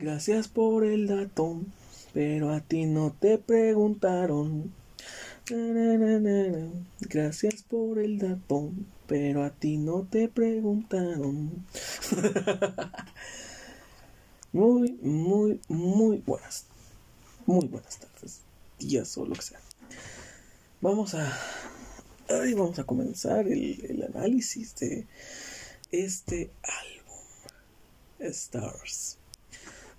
Gracias por el dato, pero a ti no te preguntaron. Gracias por el dato, pero a ti no te preguntaron. muy, muy, muy buenas. Muy buenas tardes, días o lo que sea. Vamos a. Ay, vamos a comenzar el, el análisis de este álbum. Stars.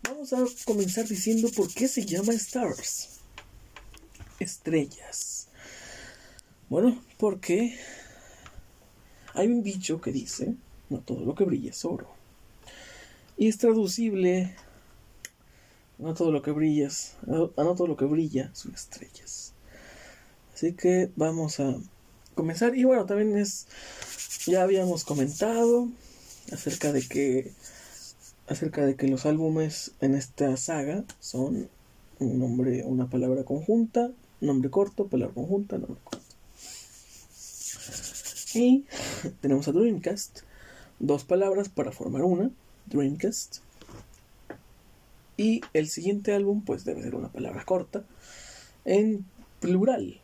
Vamos a comenzar diciendo por qué se llama Stars. Estrellas. Bueno, porque hay un dicho que dice, no todo lo que brilla es oro. Y es traducible, no todo lo que brilla, no todo lo que brilla son estrellas. Así que vamos a comenzar. Y bueno, también es, ya habíamos comentado acerca de que acerca de que los álbumes en esta saga son un nombre, una palabra conjunta, nombre corto, palabra conjunta, nombre corto. Y tenemos a Dreamcast, dos palabras para formar una, Dreamcast. Y el siguiente álbum pues debe ser una palabra corta en plural.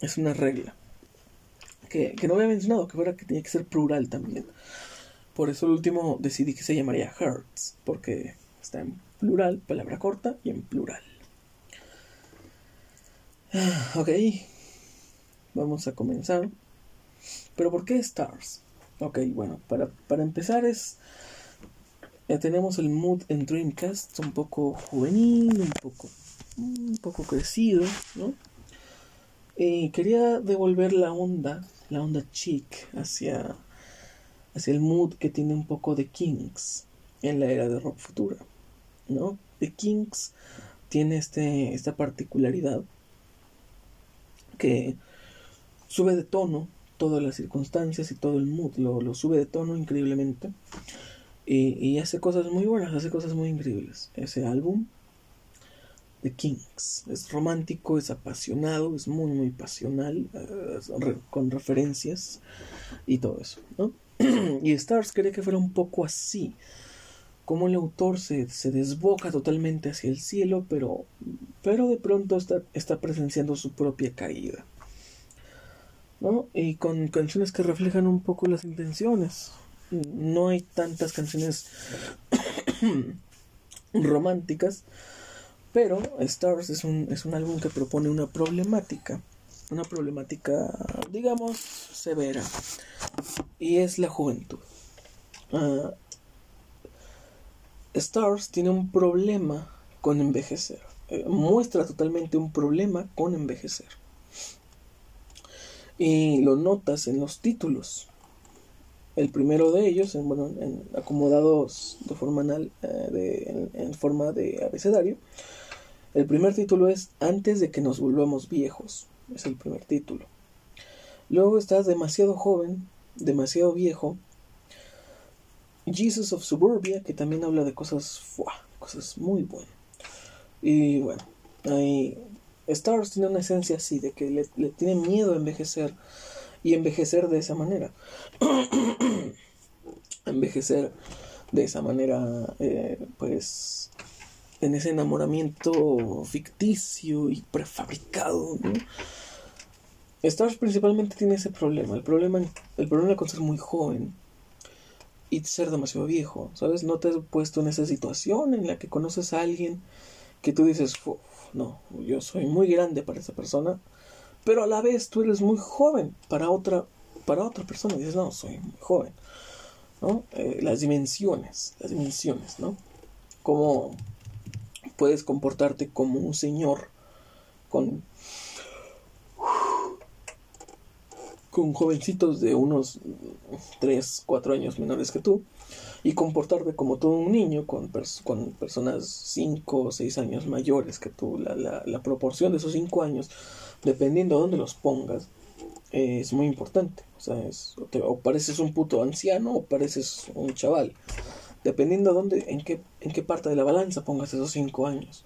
Es una regla. Que, que no había mencionado, que fuera que tenía que ser plural también. Por eso el último decidí que se llamaría Hearts, porque está en plural, palabra corta y en plural. Ah, ok, vamos a comenzar. Pero ¿por qué Stars? Ok, bueno, para, para empezar es... Ya tenemos el mood en Dreamcast un poco juvenil, un poco, un poco crecido, ¿no? Y quería devolver la onda, la onda chic hacia hacia el mood que tiene un poco de Kings en la era de rock futura, ¿no? The Kings tiene este, esta particularidad que sube de tono todas las circunstancias y todo el mood, lo, sube de tono increíblemente y, y, hace cosas muy buenas, hace cosas muy increíbles. Ese álbum The Kings es romántico, es apasionado, es muy muy pasional, eh, con referencias y todo eso, ¿no? y Stars quería que fuera un poco así. Como el autor se, se desboca totalmente hacia el cielo, pero, pero de pronto está, está presenciando su propia caída. ¿no? Y con canciones que reflejan un poco las intenciones. No hay tantas canciones románticas, pero Stars es un, es un álbum que propone una problemática una problemática, digamos, severa, y es la juventud. Ah, Stars tiene un problema con envejecer, eh, muestra totalmente un problema con envejecer. Y lo notas en los títulos. El primero de ellos, en, bueno, en, acomodados de forma, anal, eh, en forma de abecedario, el primer título es Antes de que nos volvamos viejos es el primer título. Luego estás demasiado joven, demasiado viejo. Jesus of Suburbia, que también habla de cosas, cosas muy buenas. Y bueno, ahí Stars tiene una esencia así, de que le, tiene miedo a envejecer y envejecer de esa manera. envejecer de esa manera, eh, pues, en ese enamoramiento ficticio y prefabricado. Stars principalmente tiene ese problema, el problema, el problema con ser muy joven y ser demasiado viejo, ¿sabes? No te has puesto en esa situación en la que conoces a alguien que tú dices, no, yo soy muy grande para esa persona, pero a la vez tú eres muy joven para otra, para otra persona, y dices, no, soy muy joven, ¿no? Eh, las dimensiones, las dimensiones, ¿no? Cómo puedes comportarte como un señor con con jovencitos de unos 3, 4 años menores que tú y comportarte como todo un niño con, personas 5 o 6 años mayores que tú. La, la, la proporción de esos 5 años, dependiendo de dónde los pongas, es muy importante. O sea, es, o, pareces un puto anciano o pareces un chaval. Dependiendo de dónde, en qué, en qué parte de la balanza pongas esos 5 años.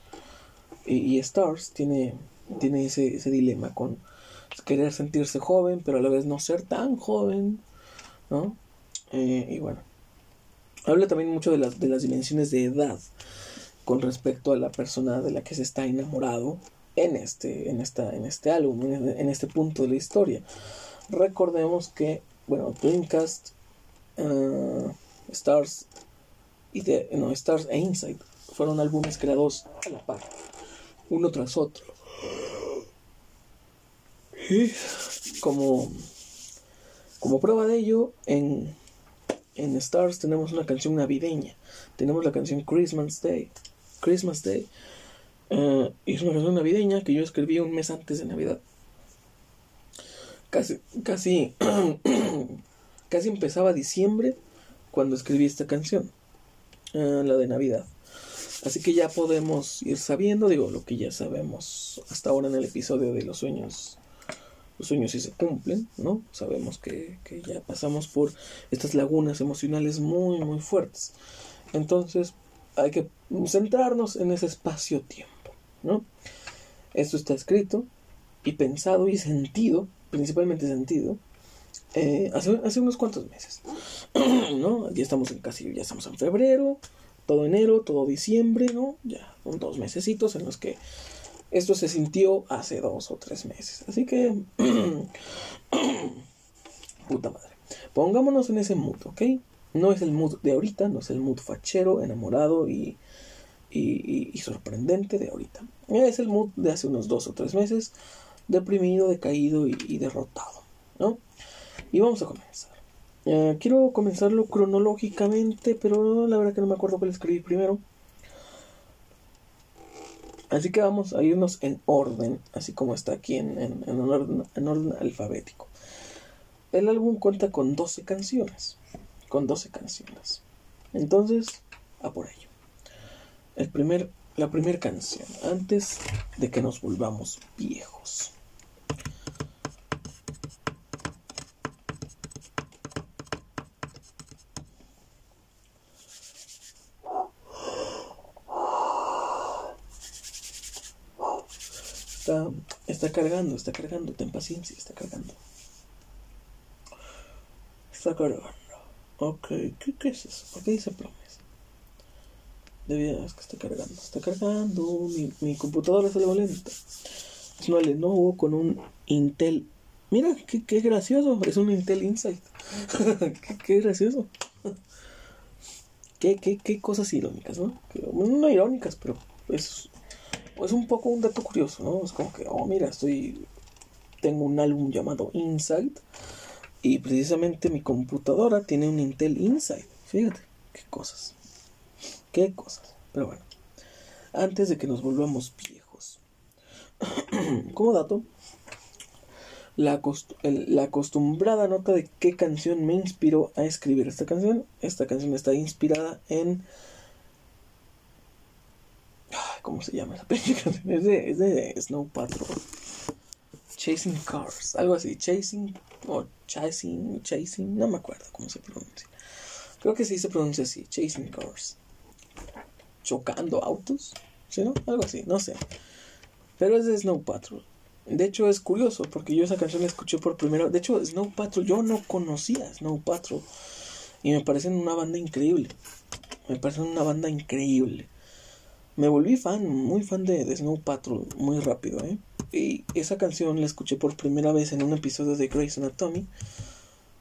Y, y, Stars tiene, tiene ese, ese dilema con querer sentirse joven, pero a la vez no ser tan joven, ¿no? Eh, y bueno, habla también mucho de las, de las dimensiones de edad, con respecto a la persona de la que se está enamorado en este, en esta, en este álbum, en este punto de la historia. Recordemos que, bueno, Dreamcast, uh, Stars y de, no, Stars e Inside fueron álbumes creados a la par, uno tras otro. Y como, como prueba de ello, en, en Stars tenemos una canción navideña. Tenemos la canción Christmas Day. Christmas Day. Uh, es una canción navideña que yo escribí un mes antes de Navidad. Casi, casi, casi empezaba diciembre cuando escribí esta canción, uh, la de Navidad. Así que ya podemos ir sabiendo, digo, lo que ya sabemos hasta ahora en el episodio de los sueños los sueños sí se cumplen, ¿no? Sabemos que, que, ya pasamos por estas lagunas emocionales muy, muy fuertes. Entonces hay que centrarnos en ese espacio-tiempo, ¿no? Esto está escrito y pensado y sentido, principalmente sentido, eh, hace, hace, unos cuantos meses, ¿no? Ya estamos en casi, ya estamos en febrero, todo enero, todo diciembre, ¿no? Ya son dos mesecitos en los que esto se sintió hace dos o tres meses. Así que... Puta madre. Pongámonos en ese mood, ¿ok? No es el mood de ahorita, no es el mood fachero, enamorado y, y, sorprendente de ahorita. Es el mood de hace unos dos o tres meses, deprimido, decaído y, derrotado, ¿no? Y vamos a comenzar. Eh, quiero comenzarlo cronológicamente, pero la verdad que no me acuerdo cuál escribí primero. Así que vamos a irnos en orden, así como está aquí en, en, orden, en orden alfabético. El álbum cuenta con 12 canciones. Con 12 canciones. Entonces, a por ello. El primer, la primera canción, antes de que nos volvamos viejos. Está, cargando, está cargando, ten paciencia, está cargando. Está cargando. Ok, ¿qué, es eso? ¿Por qué dice promesa? Debía, es que está cargando, está cargando. Mi, mi computadora sale lenta. Es una Lenovo con un Intel. Mira, qué, qué gracioso. Es un Intel Insight. qué, qué, gracioso. qué, qué, qué cosas irónicas, ¿no? No irónicas, pero es pues un poco un dato curioso, ¿no? Es como que, oh, mira, estoy. Tengo un álbum llamado Insight. Y precisamente mi computadora tiene un Intel Insight. Fíjate, qué cosas. Qué cosas. Pero bueno, antes de que nos volvamos viejos. como dato, la, la, acostumbrada nota de qué canción me inspiró a escribir esta canción. Esta canción está inspirada en ¿Cómo se llama esa película? Es de, es de Snow Patrol. Chasing Cars, algo así. Chasing o Chasing, Chasing, no me acuerdo cómo se pronuncia. Creo que sí se pronuncia así, Chasing Cars. Chocando autos, ¿sí no? Algo así, no sé. Pero es de Snow Patrol. De hecho es curioso porque yo esa canción la escuché por primera vez. De hecho Snow Patrol, yo no conocía Snow Patrol. Y me parecen una banda increíble. Me parecen una banda increíble me volví fan, muy fan de, Snow Patrol, muy rápido, ¿eh? Y esa canción la escuché por primera vez en un episodio de Grey's Anatomy,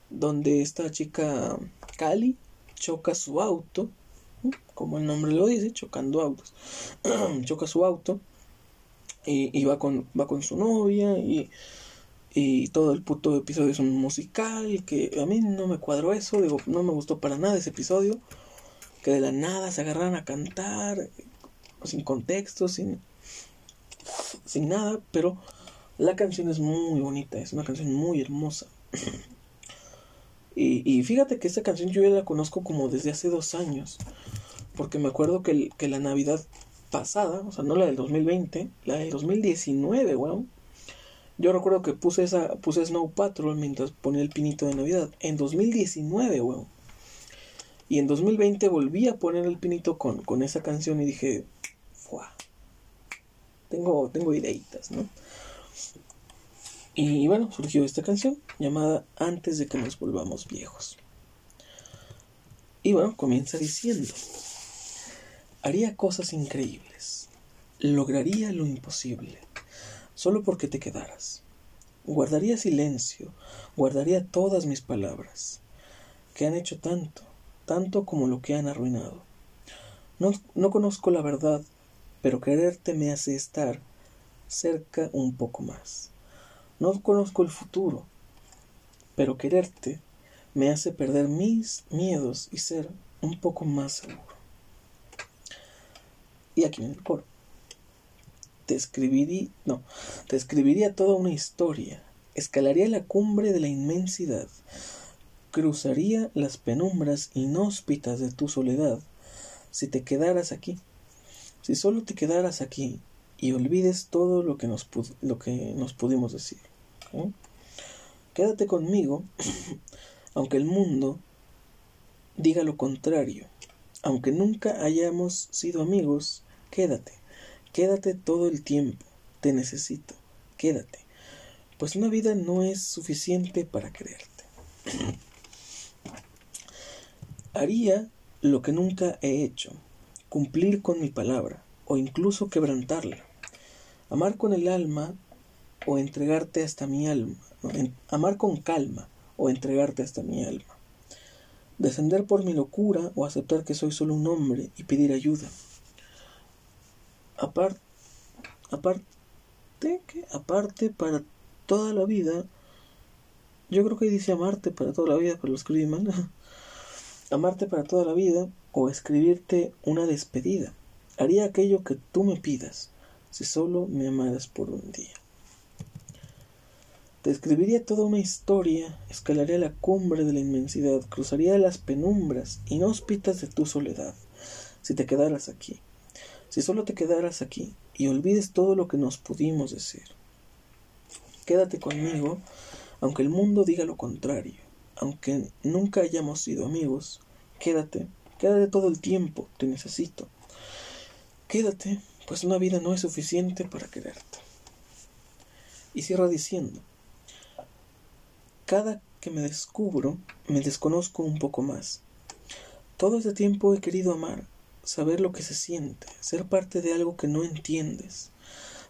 donde esta chica Cali choca su auto, como el nombre lo dice, chocando autos, choca su auto y, va, con, va con su novia y, y todo el puto episodio es un musical que a mí no me cuadró eso, digo, no me gustó para nada ese episodio, que de la nada se agarraran a cantar, sin contexto, sin, sin nada, pero la canción es muy bonita, es una canción muy hermosa. y, fíjate que esta canción yo ya la conozco como desde hace dos años, porque me acuerdo que, que la Navidad pasada, o sea, no la del 2020, la del 2019, weón. Yo recuerdo que puse esa, puse Snow Patrol mientras ponía el pinito de Navidad. En 2019, weón. Y en 2020 volví a poner el pinito con, con esa canción y dije, tengo, tengo ideitas, ¿no? Y bueno, surgió esta canción llamada Antes de que nos volvamos viejos. Y bueno, comienza diciendo, Haría cosas increíbles. Lograría lo imposible. Solo porque te quedaras. Guardaría silencio. Guardaría todas mis palabras. Que han hecho tanto, tanto como lo que han arruinado. No, no conozco la verdad, pero quererte me hace estar cerca un poco más. No conozco el futuro, pero quererte me hace perder mis miedos y ser un poco más seguro. Y aquí en el coro. Te escribiría, no, te escribiría toda una historia, escalaría la cumbre de la inmensidad, cruzaría las penumbras inhóspitas de tu soledad, si te quedaras aquí, si solo te quedaras aquí y olvides todo lo que nos, lo que nos pudimos decir. Quédate conmigo, aunque el mundo diga lo contrario, aunque nunca hayamos sido amigos, quédate, quédate todo el tiempo, te necesito, quédate, pues una vida no es suficiente para quererte. Haría lo que nunca he hecho, cumplir con mi palabra, o incluso quebrantarla, amar con el alma o entregarte hasta mi alma, amar con calma o entregarte hasta mi alma, descender por mi locura o aceptar que soy solo un hombre y pedir ayuda, aparte, aparte, que aparte para toda la vida, yo creo que dice amarte para toda la vida, pero lo escribí mal. amarte para toda la vida o escribirte una despedida. Haría aquello que tú me pidas, si solo me amaras por un día. Te escribiría toda una historia, escalaría la cumbre de la inmensidad, cruzaría las penumbras inhóspitas de tu soledad, si te quedaras aquí si solo te quedaras aquí y olvides todo lo que nos pudimos decir. Quédate conmigo, aunque el mundo diga lo contrario, aunque nunca hayamos sido amigos, quédate, quédate todo el tiempo, te necesito. Quédate, pues una vida no es suficiente para quererte. Y cierra diciendo, cada que me descubro, me desconozco un poco más. Todo este tiempo he querido amar, saber lo que se siente, ser parte de algo que no entiendes,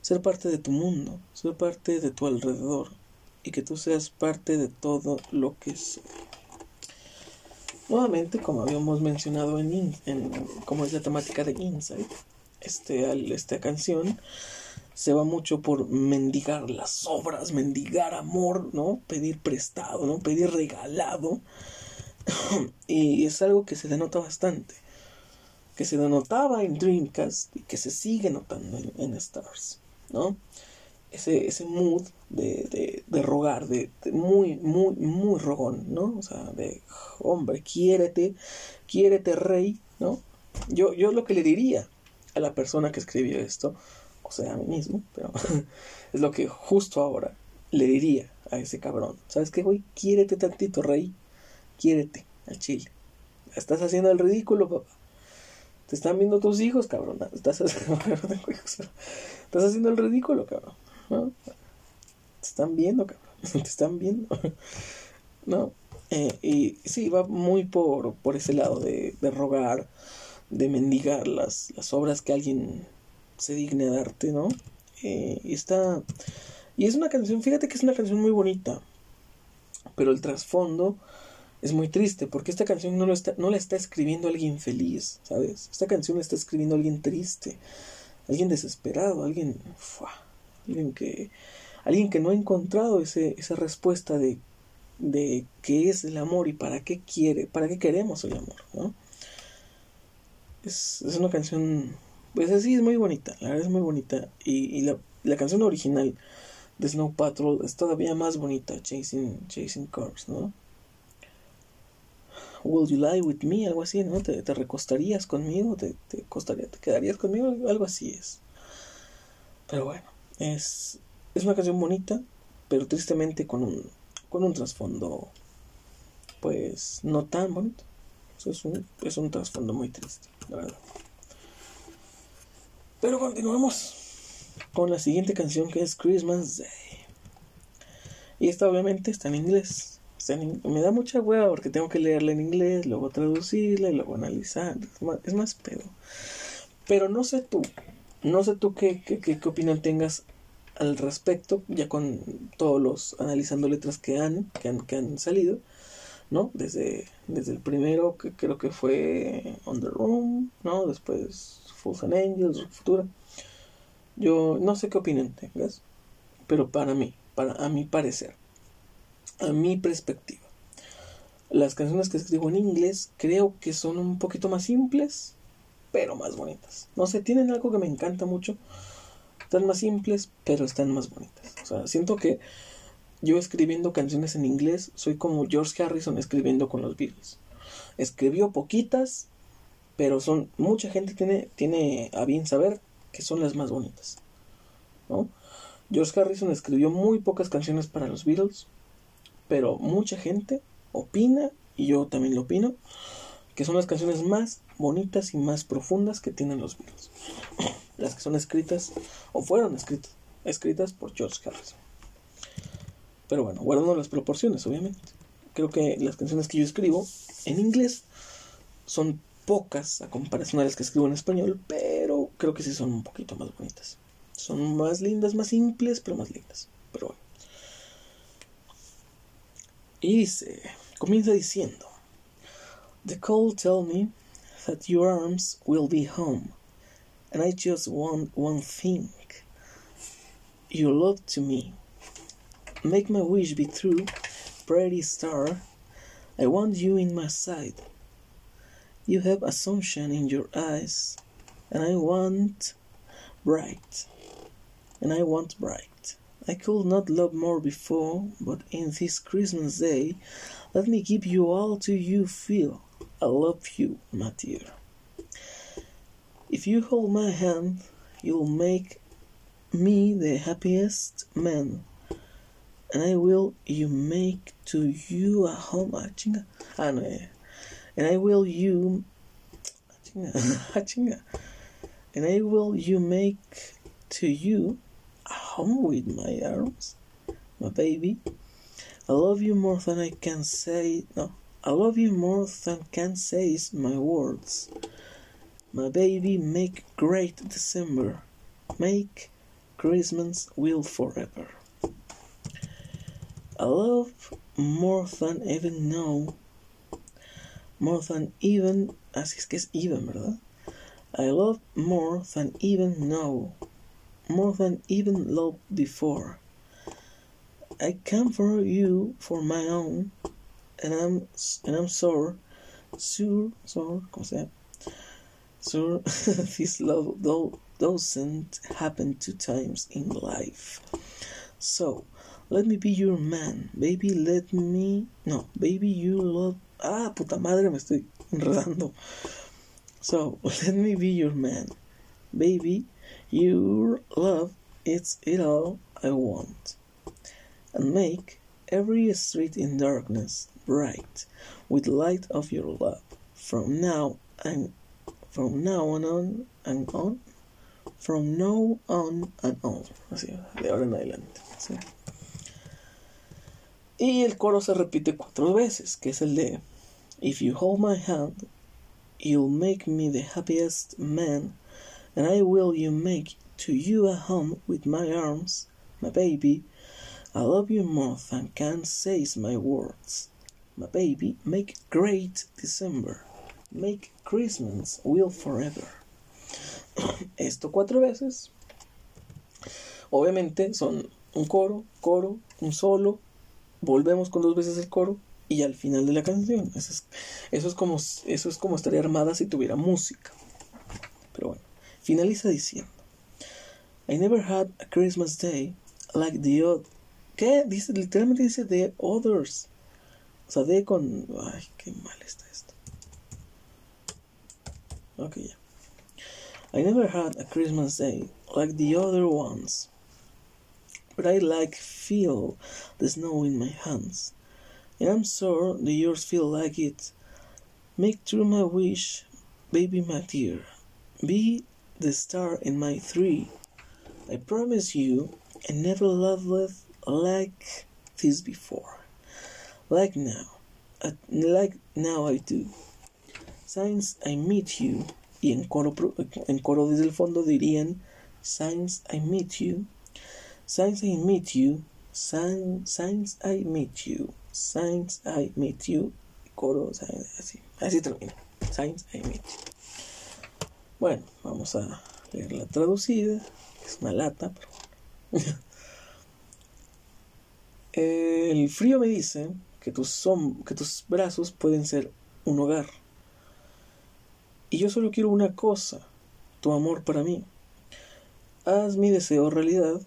ser parte de tu mundo, ser parte de tu alrededor y que tú seas parte de todo lo que es. Nuevamente, como habíamos mencionado en, en como es la temática de Insight, este, esta canción se va mucho por mendigar las obras, mendigar amor, ¿no? Pedir prestado, ¿no? Pedir regalado. y es algo que se denota bastante que se denotaba en Dreamcast y que se sigue notando en, Stars, ¿no? Ese, ese mood de, de, rogar, de, muy, muy, muy rogón, ¿no? O sea, de, hombre, quiérete, quiérete rey, ¿no? Yo, yo lo que le diría a la persona que escribió esto, o sea, a mí mismo, pero es lo que justo ahora le diría a ese cabrón. ¿Sabes qué, güey? Quiérete tantito, rey. Quiérete al chile. Estás haciendo el ridículo, papá. Te están viendo tus hijos, cabrón. Estás, estás haciendo el ridículo, cabrón. Te están viendo, cabrón. Te están viendo. ¿No? Eh, y sí, va muy por, por ese lado de, de rogar, de mendigar las, las obras que alguien se digne darte, ¿no? Eh, y está. Y es una canción, fíjate que es una canción muy bonita. Pero el trasfondo es muy triste porque esta canción no, lo está, no la está escribiendo alguien feliz, ¿sabes? Esta canción la está escribiendo alguien triste, alguien desesperado, alguien, alguien que, alguien que no ha encontrado ese, esa respuesta de, de qué es el amor y para qué quiere, para qué queremos el amor. Es, es una canción, pues así es muy bonita, la verdad es muy bonita y, y la, la canción original de Snow Patrol es todavía más bonita, Chasing, Chasing Cars, ¿no? Will you lie with me? Algo así, ¿no? ¿Te, recostarías conmigo? ¿Te, te, costaría, ¿Te quedarías conmigo? Algo así es. Pero bueno, es, es una canción bonita, pero tristemente con un, con un trasfondo, pues, no tan bonito. Es un, es un trasfondo muy triste, la verdad. Pero continuamos con la siguiente canción que es Christmas Day. Y esta obviamente está en inglés me da mucha hueva porque tengo que leerla en inglés, luego traducirla y luego analizar. Es más, pedo. Pero no sé tú, no sé tú qué, qué, qué, opinión tengas al respecto, ya con todos los analizando letras que han, que han, que han salido, ¿no? Desde, desde el primero, que creo que fue On the Room, ¿no? Después Fools and Angels, Futura. Yo no sé qué opinión tengas, pero para mí, para a mi parecer, a mi perspectiva, las canciones que escribo en inglés creo que son un poquito más simples, pero más bonitas. No sé, tienen algo que me encanta mucho. Están más simples, pero están más bonitas. O sea, siento que yo escribiendo canciones en inglés soy como George Harrison escribiendo con los Beatles. Escribió poquitas, pero son mucha gente tiene tiene a bien saber que son las más bonitas. ¿no? George Harrison escribió muy pocas canciones para los Beatles, pero mucha gente opina, y yo también lo opino, que son las canciones más bonitas y más profundas que tienen los Beatles. Las que son escritas, o fueron escritas, escritas por George Harrison. Pero bueno, guardando las proporciones, obviamente. Creo que las canciones que yo escribo en inglés son pocas a comparación a las que escribo en español, pero creo que sí son un poquito más bonitas. Son más lindas, más simples, pero más lindas. Pero bueno. Y dice, comienza diciendo, The call tell me that your arms will be home, and I just want one thing, your love to me. Make my wish be true, pretty star. I want you in my side. You have assumption in your eyes, and I want bright, and I want bright. I could not love more before, but in this Christmas day, let me give you all to you feel. I love you, my dear. If you hold my hand, you'll make me the happiest man. And I will you make to you a home. Ah. Ah, no. And I will you. Ah. Ah. And I will you make to you a home with my arms, my baby. I love you more than I can say. No, I love you more than can say my words. My baby, make great December. Make Christmas will forever. I love more than even know. More than even. Así es que es even, ¿verdad? I love more than even know more than even loved before. I come for you for my own, and I'm and I'm sure, sure, sure, como sea, sure this love doesn't happen two times in life. So let me be your man, baby. Let me no, baby. You love ah puta madre me estoy enredando. So let me be your man, baby. Your love it's it all I want, and make every street in darkness bright with light of your love. From now and from now on, on and on, from now on and on. Así, de ahora en adelante. ¿sí? Y el coro se repite cuatro veces, que es el de If you hold my hand, you'll make me the happiest man and I will you make to you a home with my arms, my baby. I love you more than can say my words. My baby, make great December. Make Christmas will forever. Esto cuatro veces. Obviamente son un coro, coro, un solo. Volvemos con dos veces el coro y al final de la canción. Eso es, como eso es como estaría armada si tuviera música. Pero bueno. Finaliza diciendo, I never had a Christmas day like the other. ¿Qué? Dice, literalmente dice the others. Con... Ay, qué mal está esto. Ok, ya. I never had a Christmas day like the other ones. But I like feel the snow in my hands. And I'm sure the yours feel like it. Make true my wish, baby my dear. Be the star in my three. I promise you I never loved like this before. Like now. like now I do. Since I meet you, y en coro, en coro desde el fondo dirían Signs I meet you, Signs I meet you, Signs I meet you, Signs I meet you, coro, así, así termina, Signs I meet you. Bueno, vamos a leer la traducida, es una lata, pero... El frío me dice que tus, que tus brazos pueden ser un hogar. Y yo solo quiero una cosa, tu amor para mí. Haz mi deseo realidad,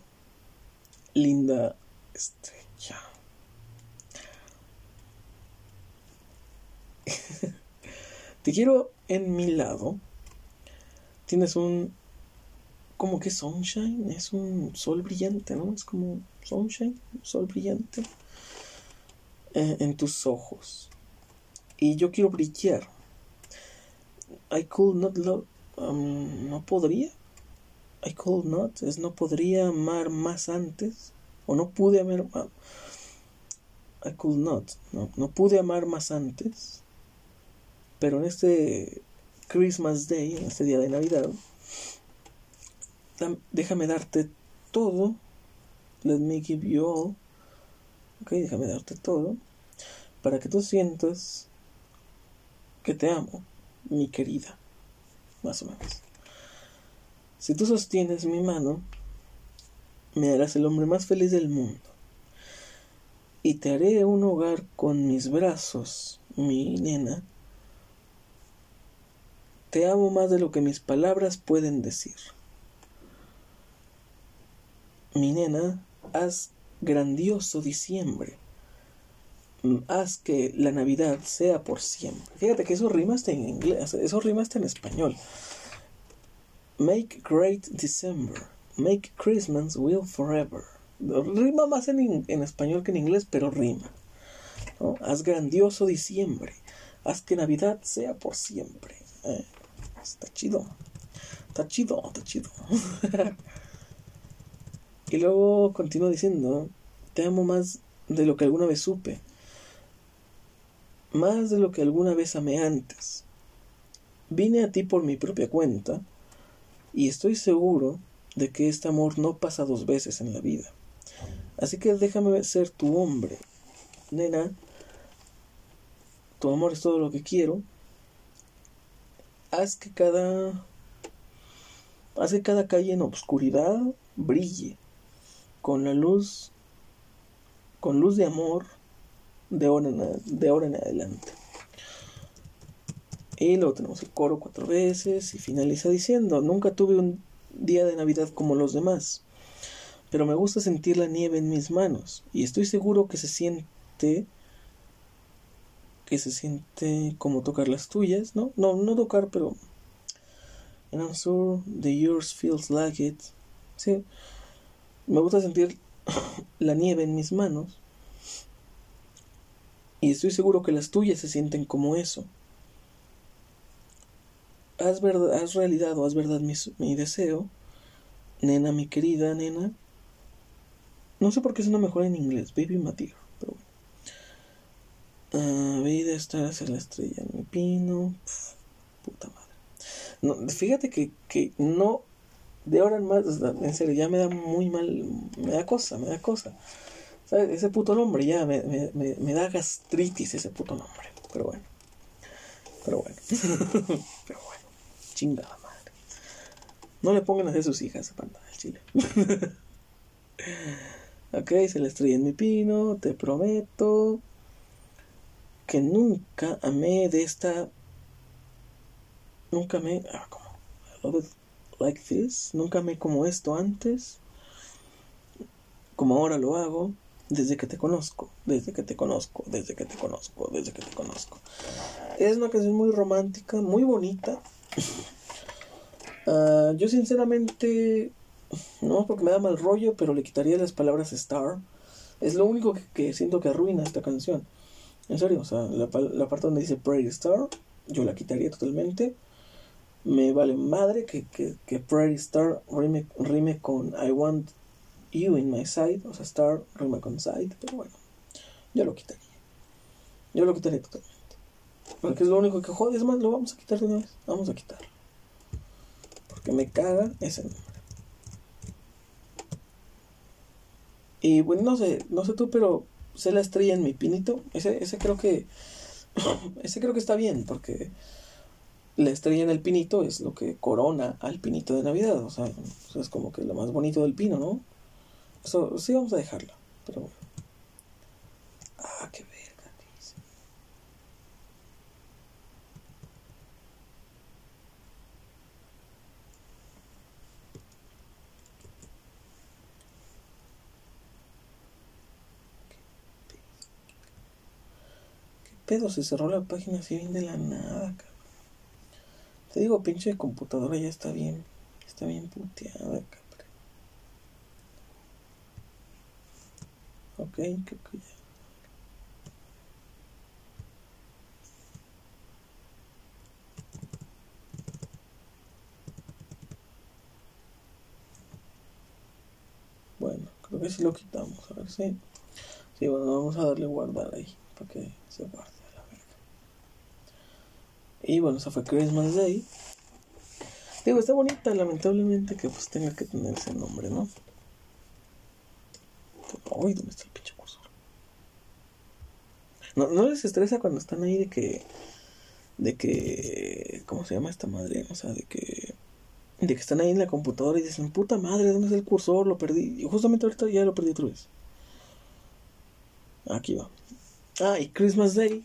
linda estrella. Te quiero en mi lado. Tienes un... como que sunshine, es un sol brillante, ¿no? Es como sunshine, sol brillante en tus ojos. Y yo quiero brillar I could not love. Um, no podría. I could not. Es no podría amar más antes. O no pude amar. I could not. No, no pude amar más antes. Pero en este Christmas Day, en este día de Navidad, déjame darte todo. Let me give you all. Ok, déjame darte todo. Para que tú sientas que te amo mi querida, más o menos. Si tú sostienes mi mano, me harás el hombre más feliz del mundo. Y te haré un hogar con mis brazos, mi nena. Te amo más de lo que mis palabras pueden decir. Mi nena, haz grandioso diciembre haz que la Navidad sea por siempre. Fíjate que eso rimaste en inglés, eso rimaste en español. Make great December, make Christmas will forever. Rima más en, español que en inglés, pero rima. Haz grandioso diciembre, haz que Navidad sea por siempre. Eh, está chido, está chido, está chido. y luego continúa diciendo, te amo más de lo que alguna vez supe más de lo que alguna vez amé antes. Vine a ti por mi propia cuenta y estoy seguro de que este amor no pasa dos veces en la vida. Así que déjame ser tu hombre. Nena, tu amor es todo lo que quiero. Haz que cada haz que cada calle en obscuridad brille con la luz con luz de amor de ahora en, de ahora en adelante. Y luego tenemos el coro cuatro veces y finaliza diciendo, nunca tuve un día de Navidad como los demás, pero me gusta sentir la nieve en mis manos y estoy seguro que se siente que se siente como tocar las tuyas, ¿no? No, no tocar, pero and I'm sure the yours feels like it. Sí. Me gusta sentir la nieve en mis manos y estoy seguro que las tuyas se sienten como eso. Haz, verdad, haz realidad o haz verdad mi, deseo. Nena, mi querida nena. No sé por qué suena mejor en inglés. Baby my pero bueno. Ah, vida está hacia la estrella en mi pino. puta madre. No, fíjate que, que no. De ahora en más, en serio, ya me da muy mal. Me da cosa, me da cosa. Ese puto nombre ya me, me, me, da gastritis ese puto nombre. Pero bueno. Pero bueno. Pero bueno. Chingada madre. No le pongan a sus hijas a pantalla al chile. ok, se le estrella en mi pino. Te prometo que nunca amé de esta. Nunca amé. Ah, como. Like this. Nunca amé como esto antes. Como ahora lo hago desde que te conozco, desde que te conozco, desde que te conozco, desde que te conozco. Es una canción muy romántica, muy bonita. Ah, yo sinceramente, no porque me da mal rollo, pero le quitaría las palabras star. Es lo único que, siento que arruina esta canción. En serio, o sea, la, parte donde dice Prairie Star, yo la quitaría totalmente. Me vale madre que, que, que Prairie Star rime, rime con I Want You in My Side, o sea, Star rima con Side, pero bueno, yo lo quitaría. Yo lo quitaría totalmente. Porque es lo único que jode, es más, lo vamos a quitar de una vez. Vamos a quitarlo. Porque me caga ese nombre. Y bueno, no sé, no sé tú, pero sé la estrella en mi pinito. Ese, ese creo que. ese creo que está bien, porque la estrella en el pinito es lo que corona al pinito de Navidad. O sea, es como que lo más bonito del pino, ¿no? Eso sí vamos a dejarlo. Pero bueno. Ah, qué verga, dice. ¿Qué pedo? Se cerró la página así bien de la nada, cabrón. Te digo, pinche computadora ya está bien. Está bien puteada, cabrón. Ok, creo que ya. Bueno, creo que sí lo quitamos. A ver si. Sí, bueno, vamos a darle guardar ahí. Para que se guarde. Y bueno, esa fue Christmas Day. Digo, está bonita, lamentablemente que pues tenga que tener ese nombre, ¿no? Uy, ¿dónde está el pinche cursor? ¿No, ¿No les estresa cuando están ahí de que. de que. ¿Cómo se llama esta madre? O sea, de que. de que están ahí en la computadora y dicen, puta madre, ¿dónde está el cursor? Lo perdí. Y justamente ahorita ya lo perdí otra vez. Aquí va. Ah, y Christmas Day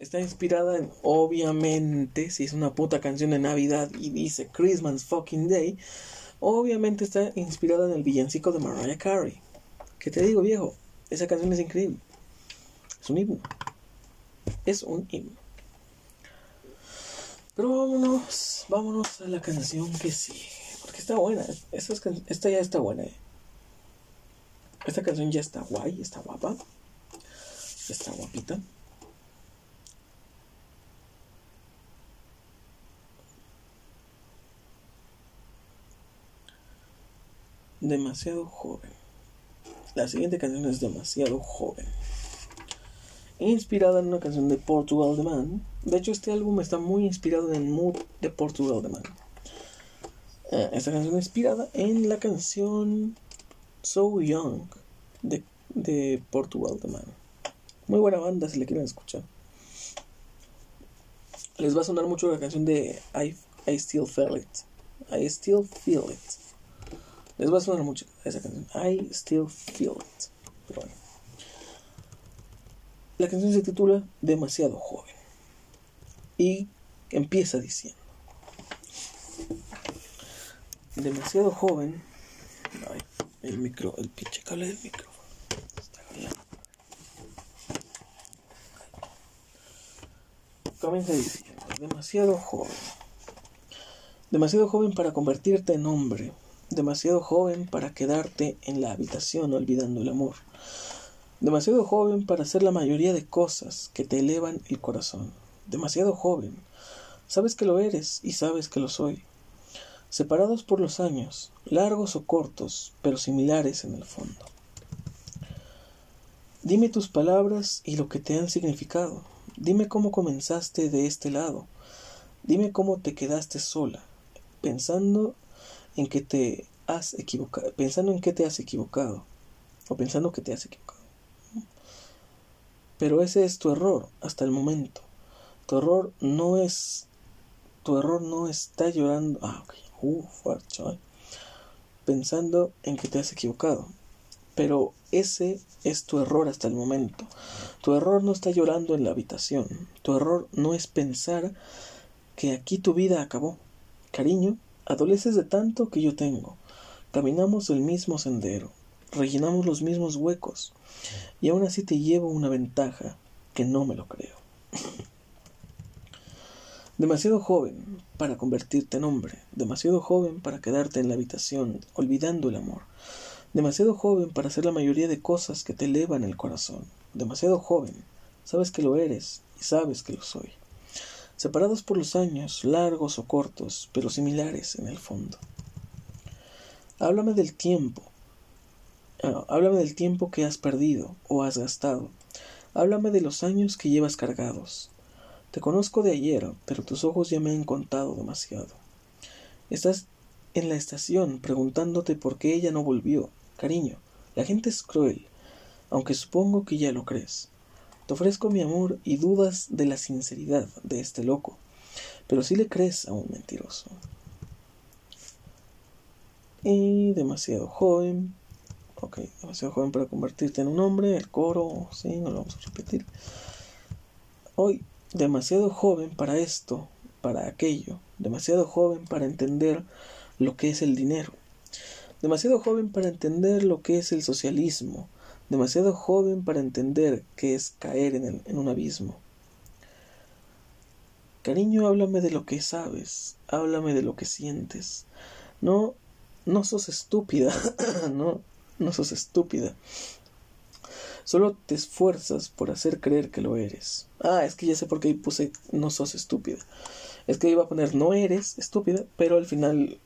está inspirada en, obviamente, si es una puta canción de Navidad y dice Christmas fucking Day, obviamente está inspirada en el villancico de Mariah Carey. ¿Qué te digo, viejo? Esa canción es increíble. Es un himno. Es un himno. Pero vámonos, vámonos a la canción que sigue. Porque está buena. Esta, es, esta ya está buena. Eh. Esta canción ya está guay, está guapa. Está guapita. Demasiado joven. La siguiente canción es demasiado joven. Inspirada en una canción de Portugal The Man. De hecho, este álbum está muy inspirado en el mood de Portugal The Man. Eh, esta canción es inspirada en la canción So Young de, de Portugal The Man. Muy buena banda si le quieren escuchar. Les va a sonar mucho la canción de I, I Still Feel It. I Still Feel It. Les va a sonar mucho esa canción. I Still Feel It. Pero bueno. La canción se titula Demasiado joven. Y empieza diciendo. Demasiado joven. Ay, el micro, el pinche cable del micrófono. Comienza diciendo. Demasiado joven. Demasiado joven para convertirte en hombre demasiado joven para quedarte en la habitación olvidando el amor, demasiado joven para hacer la mayoría de cosas que te elevan el corazón, demasiado joven, sabes que lo eres y sabes que lo soy, separados por los años, largos o cortos, pero similares en el fondo. Dime tus palabras y lo que te han significado. Dime cómo comenzaste de este lado. Dime cómo te quedaste sola, pensando en que te has equivocado, pensando en que te has equivocado, o pensando que te has equivocado. Pero ese es tu error hasta el momento. Tu error no es, tu error no está llorando, ah, ok, uh, pensando en que te has equivocado. Pero ese es tu error hasta el momento. Tu error no está llorando en la habitación. Tu error no es pensar que aquí tu vida acabó. Cariño, Adoleces de tanto que yo tengo. Caminamos el mismo sendero, rellenamos los mismos huecos, y aún así te llevo una ventaja que no me lo creo. Demasiado joven para convertirte en hombre, demasiado joven para quedarte en la habitación olvidando el amor, demasiado joven para hacer la mayoría de cosas que te elevan el corazón, demasiado joven, sabes que lo eres y sabes que lo soy separados por los años, largos o cortos, pero similares en el fondo. Háblame del tiempo. Ah, háblame del tiempo que has perdido o has gastado. Háblame de los años que llevas cargados. Te conozco de ayer, pero tus ojos ya me han contado demasiado. Estás en la estación preguntándote por qué ella no volvió. Cariño, la gente es cruel, aunque supongo que ya lo crees. Te ofrezco mi amor y dudas de la sinceridad de este loco, pero si le crees a un mentiroso. Y demasiado joven. Ok, demasiado joven para convertirte en un hombre. El coro, sí, no lo vamos a repetir. Hoy, demasiado joven para esto, para aquello. Demasiado joven para entender lo que es el dinero. Demasiado joven para entender lo que es el socialismo. Demasiado joven para entender qué es caer en, en un abismo. Cariño, háblame de lo que sabes, háblame de lo que sientes. No no sos estúpida, no, no sos estúpida. Solo te esfuerzas por hacer creer que lo eres. Ah, es que ya sé por qué puse no sos estúpida. Es que iba a poner no eres estúpida, pero al final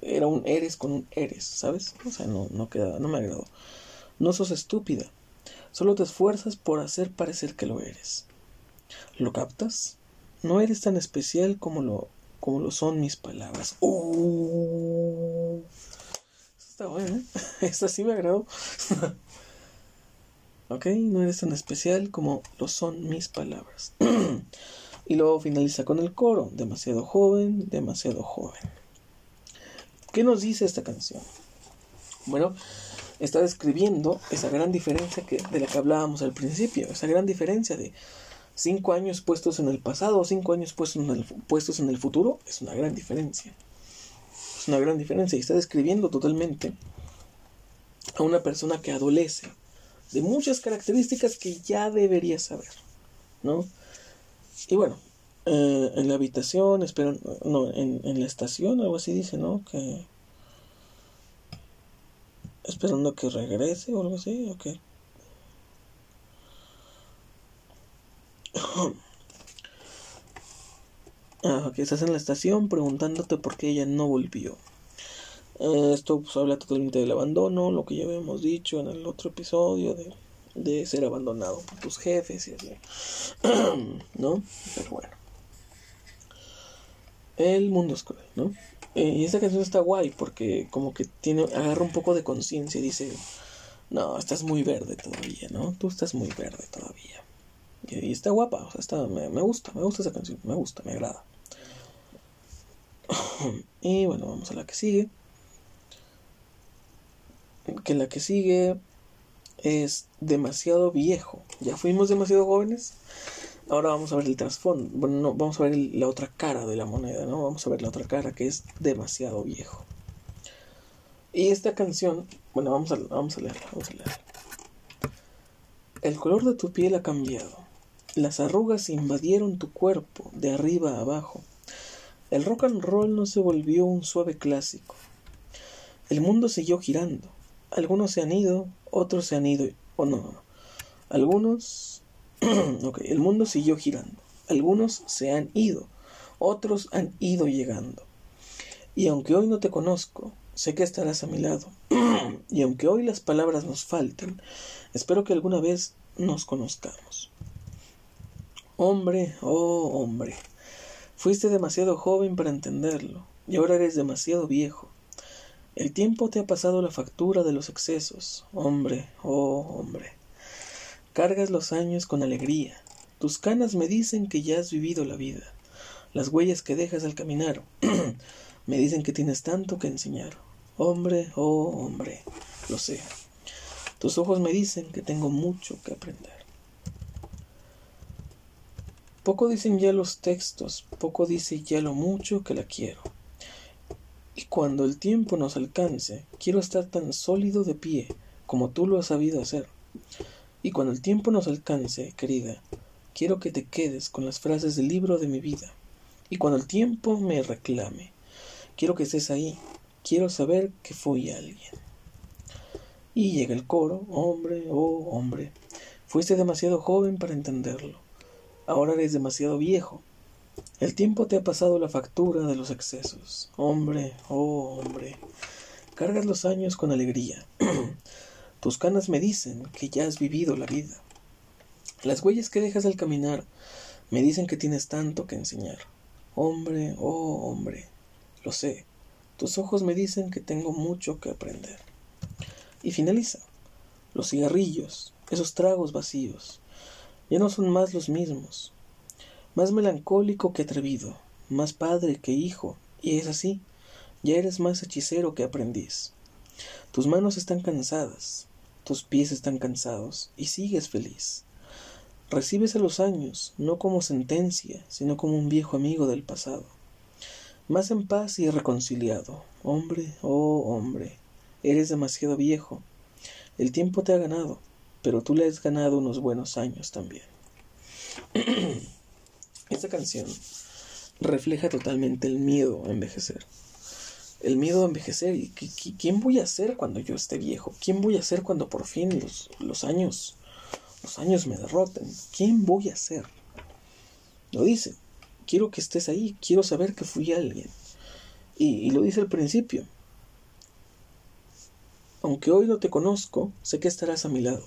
era un eres con un eres, ¿sabes? O sea, no, no queda, no me agradó. No sos estúpida. Solo te esfuerzas por hacer parecer que lo eres. ¿Lo captas? No eres tan especial como lo como lo son mis palabras. ¡Oh! Está bueno, ¿eh? Esta sí me agradó. ok, no eres tan especial como lo son mis palabras. y luego finaliza con el coro. Demasiado joven, demasiado joven. ¿Qué nos dice esta canción? Bueno, está describiendo esa gran diferencia que, de la que hablábamos al principio, esa gran diferencia de cinco años puestos en el pasado o cinco años puestos en el, puestos en el futuro es una gran diferencia. Es una gran diferencia y está describiendo totalmente a una persona que adolece de muchas características que ya debería saber, ¿no? Y bueno, eh, en la habitación, esperan, no, en, en, la estación, algo así dice, ¿no? Que esperando que regrese o algo así, ok. ah, ok, estás en la estación preguntándote por qué ella no volvió. Eh, esto pues, habla totalmente del abandono, lo que ya habíamos dicho en el otro episodio de, de ser abandonado por tus jefes y así. ¿No? Pero bueno. El mundo es cruel, ¿no? Eh, y esta canción está guay porque como que tiene agarra un poco de conciencia y dice, no, estás muy verde todavía, ¿no? Tú estás muy verde todavía. Y está guapa, o sea, está, me, me gusta, me gusta esa canción, me gusta, me agrada. y bueno, vamos a la que sigue. Que la que sigue es demasiado viejo. Ya fuimos demasiado jóvenes. Ahora vamos a ver el trasfondo. Bueno, no, vamos a ver la otra cara de la moneda, ¿no? Vamos a ver la otra cara que es demasiado viejo. Y esta canción, bueno, vamos a, leerla, vamos a leerla. El color de tu piel ha cambiado. Las arrugas invadieron tu cuerpo de arriba a abajo. El rock and roll no se volvió un suave clásico. El mundo siguió girando. Algunos se han ido, otros se han ido. O no, no. Algunos. el mundo siguió girando. Algunos se han ido, otros han ido llegando. Y aunque hoy no te conozco, sé que estarás a mi lado. y aunque hoy las palabras nos falten, espero que alguna vez nos conozcamos. Hombre, oh hombre, fuiste demasiado joven para entenderlo, y ahora eres demasiado viejo. El tiempo te ha pasado la factura de los excesos, hombre, oh hombre. Cargas los años con alegría. Tus canas me dicen que ya has vivido la vida. Las huellas que dejas al caminar me dicen que tienes tanto que enseñar. Hombre, oh hombre, lo sé. Tus ojos me dicen que tengo mucho que aprender. Poco dicen ya los textos, poco dice ya lo mucho que la quiero. Y cuando el tiempo nos alcance, quiero estar tan sólido de pie como tú lo has sabido hacer. Y cuando el tiempo nos alcance, querida, quiero que te quedes con las frases del libro de mi vida. Y cuando el tiempo me reclame, quiero que estés ahí. Quiero saber que fui alguien. Y llega el coro, hombre, oh hombre, fuiste demasiado joven para entenderlo. Ahora eres demasiado viejo. El tiempo te ha pasado la factura de los excesos. Hombre, oh hombre, cargas los años con alegría. Tus canas me dicen que ya has vivido la vida. Las huellas que dejas al caminar me dicen que tienes tanto que enseñar. Hombre, oh hombre, lo sé. Tus ojos me dicen que tengo mucho que aprender. Y finaliza. Los cigarrillos, esos tragos vacíos, ya no son más los mismos. Más melancólico que atrevido, más padre que hijo, y es así. Ya eres más hechicero que aprendiz. Tus manos están cansadas, tus pies están cansados, y sigues feliz. Recibes a los años, no como sentencia, sino como un viejo amigo del pasado. Más en paz y reconciliado. Hombre, oh hombre, eres demasiado viejo. El tiempo te ha ganado, pero tú le has ganado unos buenos años también. Esta canción refleja totalmente el miedo a envejecer el miedo a envejecer. ¿Y quién voy a ser cuando yo esté viejo? ¿Quién voy a ser cuando por fin los, años los años me derroten? ¿Quién voy a ser? Lo dice. Quiero que estés ahí. Quiero saber que fui alguien. Y, y lo dice al principio. Aunque hoy no te conozco, sé que estarás a mi lado.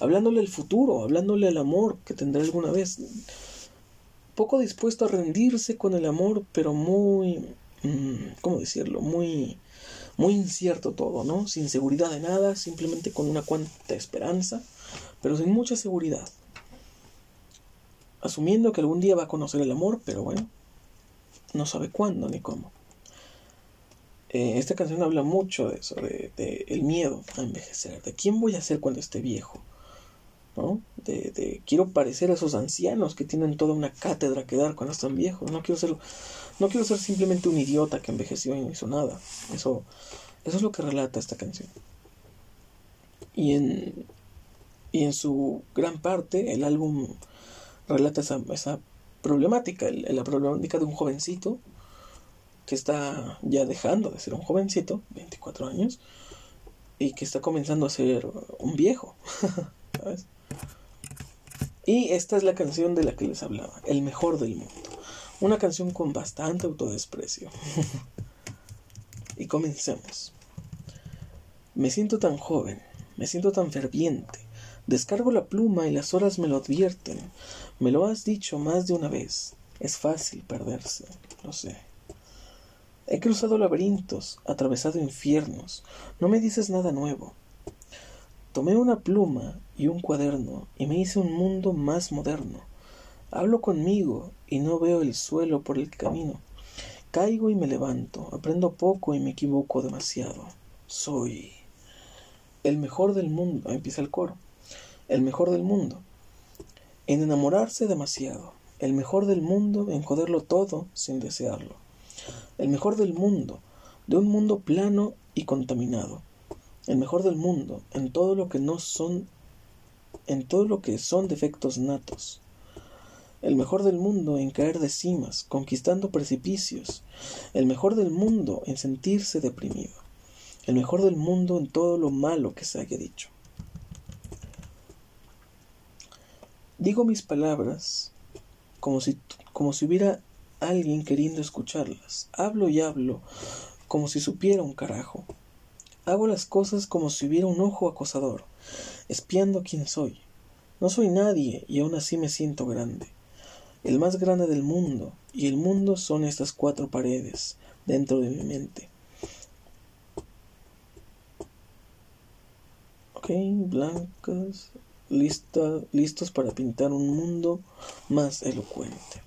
Hablándole al futuro, hablándole al amor que tendré alguna vez. Poco dispuesto a rendirse con el amor, pero muy ¿cómo decirlo? Muy, muy incierto todo, ¿no? Sin seguridad de nada, simplemente con una cuanta esperanza, pero sin mucha seguridad. Asumiendo que algún día va a conocer el amor, pero bueno, no sabe cuándo ni cómo. Eh, esta canción habla mucho de eso, de, el miedo a envejecer, de quién voy a ser cuando esté viejo, ¿no? De, de, quiero parecer a esos ancianos que tienen toda una cátedra que dar cuando están viejos, no quiero ser no quiero ser simplemente un idiota que envejeció y no hizo nada. Eso, eso es lo que relata esta canción. Y en, y en su gran parte el álbum relata esa, esa problemática, la problemática de un jovencito que está ya dejando de ser un jovencito, 24 años, y que está comenzando a ser un viejo. Y esta es la canción de la que les hablaba, El mejor del mundo. Una canción con bastante autodesprecio. y comencemos. Me siento tan joven, me siento tan ferviente. Descargo la pluma y las horas me lo advierten. Me lo has dicho más de una vez. Es fácil perderse, lo sé. He cruzado laberintos, atravesado infiernos. No me dices nada nuevo. Tomé una pluma y un cuaderno y me hice un mundo más moderno. Hablo conmigo y no veo el suelo por el camino. Caigo y me levanto, aprendo poco y me equivoco demasiado. Soy el mejor del mundo. empieza el coro. El mejor del mundo. En enamorarse demasiado. El mejor del mundo en joderlo todo sin desearlo. El mejor del mundo, de un mundo plano y contaminado. El mejor del mundo en todo lo que no son en todo lo que son defectos natos el mejor del mundo en caer de cimas, conquistando precipicios, el mejor del mundo en sentirse deprimido, el mejor del mundo en todo lo malo que se haya dicho. Digo mis palabras como si, como si hubiera alguien queriendo escucharlas. Hablo y hablo como si supiera un carajo. Hago las cosas como si hubiera un ojo acosador, espiando quién soy. No soy nadie y aún así me siento grande el más grande del mundo, y el mundo son estas cuatro paredes dentro de mi mente. Ok, blancos, listos para pintar un mundo más elocuente.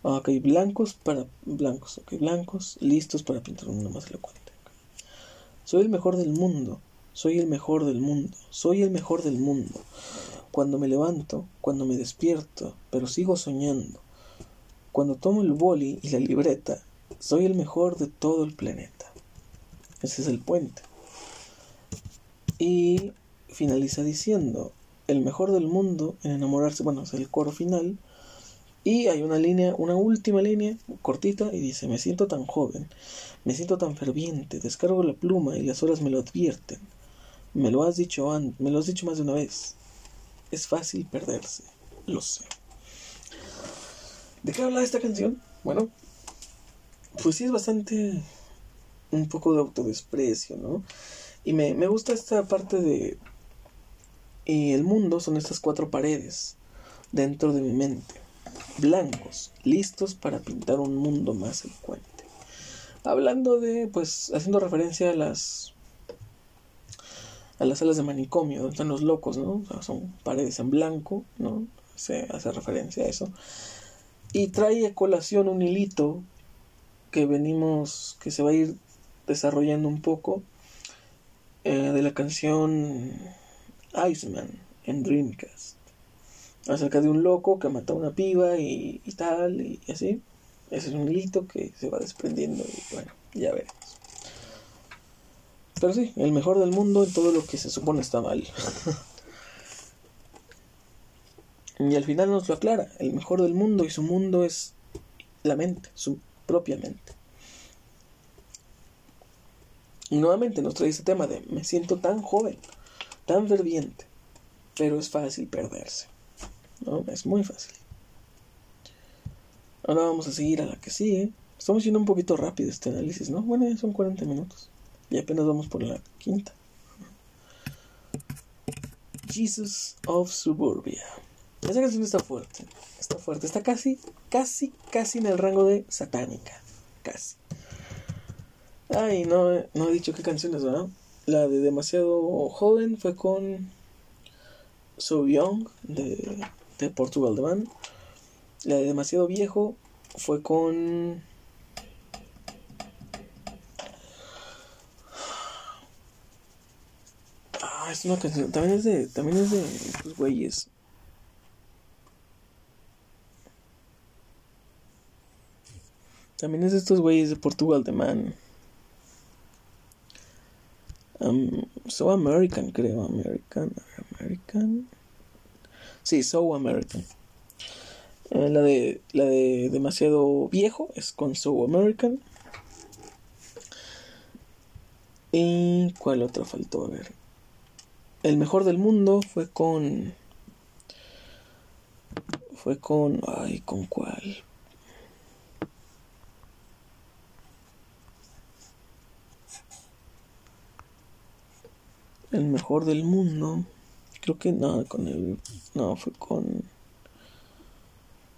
Ok, blancos para blancos, ok, blancos, listos para pintar un mundo más elocuente. Soy el mejor del mundo, soy el mejor del mundo, soy el mejor del mundo cuando me levanto, cuando me despierto, pero sigo soñando. Cuando tomo el boli y la libreta, soy el mejor de todo el planeta. Ese es el puente. Y finaliza diciendo, el mejor del mundo en enamorarse, bueno, es el coro final. Y hay una línea, una última línea cortita y dice, me siento tan joven, me siento tan ferviente, descargo la pluma y las horas me lo advierten. Me lo has dicho antes, me lo has dicho más de una vez. Es fácil perderse, lo sé. ¿De qué habla esta canción? Bueno, pues sí es bastante un poco de autodesprecio, ¿no? Y me, me gusta esta parte de... Y el mundo son estas cuatro paredes dentro de mi mente, blancos, listos para pintar un mundo más elocuente. hablando de, pues, haciendo referencia a las a las salas de manicomio, donde están los locos, ¿no? son paredes en blanco, ¿no? Se hace referencia a eso. Y trae a colación un hilito que venimos, que se va a ir desarrollando un poco eh, de la canción Iceman en Dreamcast. Acerca de un loco que mata a una piba y, y tal, y, así. Ese es un hilito que se va desprendiendo y bueno, ya veremos. Pero sí, el mejor del mundo en todo lo que se supone está mal. y al final nos lo aclara. El mejor del mundo y su mundo es la mente, su propia mente. Y nuevamente nos trae ese tema de me siento tan joven, tan ferviente, pero es fácil perderse. ¿No? Es muy fácil. Ahora vamos a seguir a la que sigue. Estamos yendo un poquito rápido este análisis, ¿no? Bueno, ya son 40 minutos. Y apenas vamos por la quinta. Jesus of Suburbia. Esa canción está fuerte. Está fuerte. Está casi, casi, casi en el rango de satánica. Casi. Ay, no, no he dicho qué canciones, ¿verdad? La de Demasiado Joven fue con So Young de, de Portugal de Man. La de Demasiado Viejo fue con. Ah, es una canción. También es de. También es de. Pues güeyes. También es de estos güeyes de Portugal de Man. Um, so American, creo. American. American. Sí, So American. Eh, la de la de demasiado viejo es con So American. ¿Y cuál otra faltó? A ver. El mejor del mundo fue con. Fue con. Ay, ¿con cuál? El mejor del mundo. Creo que no, con el. No, fue con.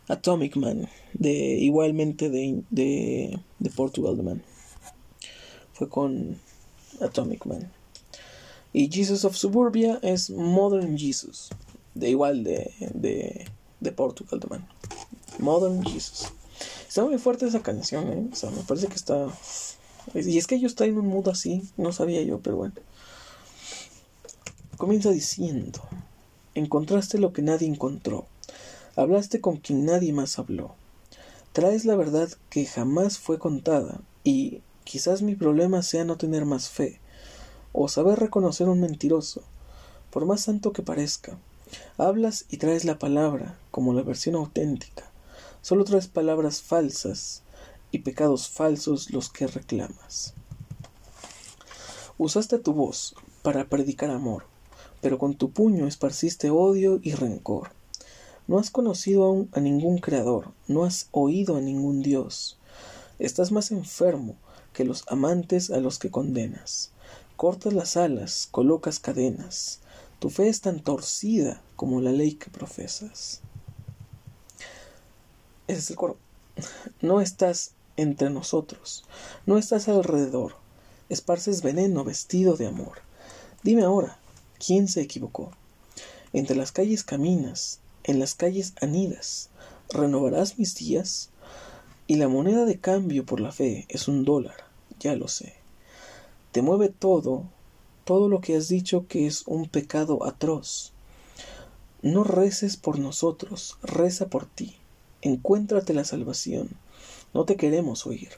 Atomic Man. De, igualmente de, de, de Portugal de Man. Fue con Atomic Man. Y Jesus of Suburbia es Modern Jesus. De igual de, de, de Portugal de Man. Modern Jesus. Está muy fuerte esa canción, ¿eh? O sea, me parece que está. Y es que ellos traen un mood así. No sabía yo, pero bueno. Comienza diciendo, encontraste lo que nadie encontró, hablaste con quien nadie más habló, traes la verdad que jamás fue contada y quizás mi problema sea no tener más fe o saber reconocer un mentiroso, por más santo que parezca. Hablas y traes la palabra como la versión auténtica, solo traes palabras falsas y pecados falsos los que reclamas. Usaste tu voz para predicar amor, pero con tu puño esparciste odio y rencor. No has conocido aún a ningún creador, no has oído a ningún Dios. Estás más enfermo que los amantes a los que condenas. Cortas las alas, colocas cadenas. Tu fe es tan torcida como la ley que profesas. Ese es el coro. No estás entre nosotros, no estás alrededor, esparces veneno vestido de amor. Dime ahora, ¿Quién se equivocó? Entre las calles caminas, en las calles anidas. ¿Renovarás mis días? Y la moneda de cambio por la fe es un dólar, ya lo sé. Te mueve todo, todo lo que has dicho que es un pecado atroz. No reces por nosotros, reza por ti. Encuéntrate la salvación. No te queremos oír,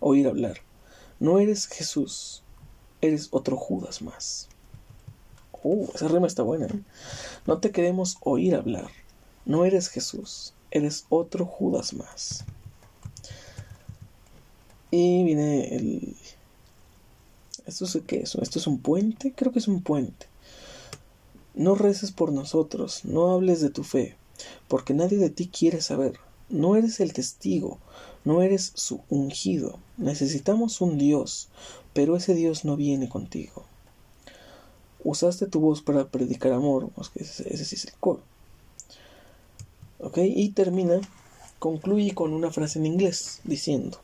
oír hablar. No eres Jesús, eres otro Judas más. Uh, esa rima está buena. No te queremos oír hablar. No eres Jesús, eres otro Judas más. Y viene el... ¿Esto es qué es? ¿Esto es un puente? Creo que es un puente. No reces por nosotros, no hables de tu fe, porque nadie de ti quiere saber. No eres el testigo, no eres su ungido. Necesitamos un Dios, pero ese Dios no viene contigo usaste tu voz para predicar amor, ese, ese sí es el coro. ¿Ok? Y termina, concluye con una frase en inglés diciendo,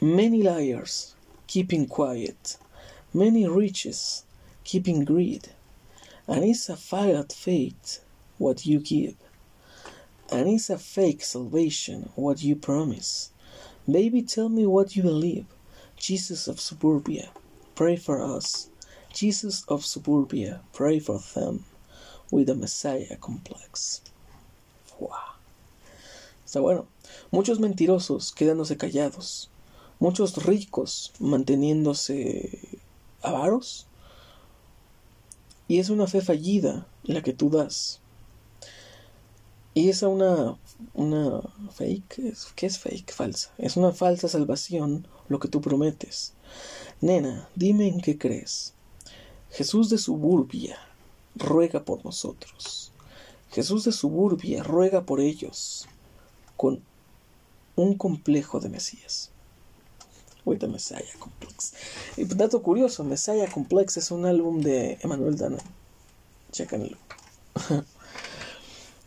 Many liars, keeping quiet, many riches, keeping greed, and it's a fired fate what you give, and it's a fake salvation what you promise. Baby, tell me what you believe. Jesus of Suburbia, pray for us. Jesus of Suburbia, pray for them with a Messiah complex. Wow. Está bueno. Muchos mentirosos quedándose callados. Muchos ricos manteniéndose avaros. Y es una fe fallida la que tú das. Y es una, una fake, ¿qué es fake? Falsa. Es una falsa salvación lo que tú prometes. Nena, dime en qué crees. Jesús de Suburbia ruega por nosotros. Jesús de Suburbia ruega por ellos con un complejo de Mesías. Ahorita Messiah Complex. Y dato curioso, Messiah Complex es un álbum de Emanuel Dana. Chécanlo.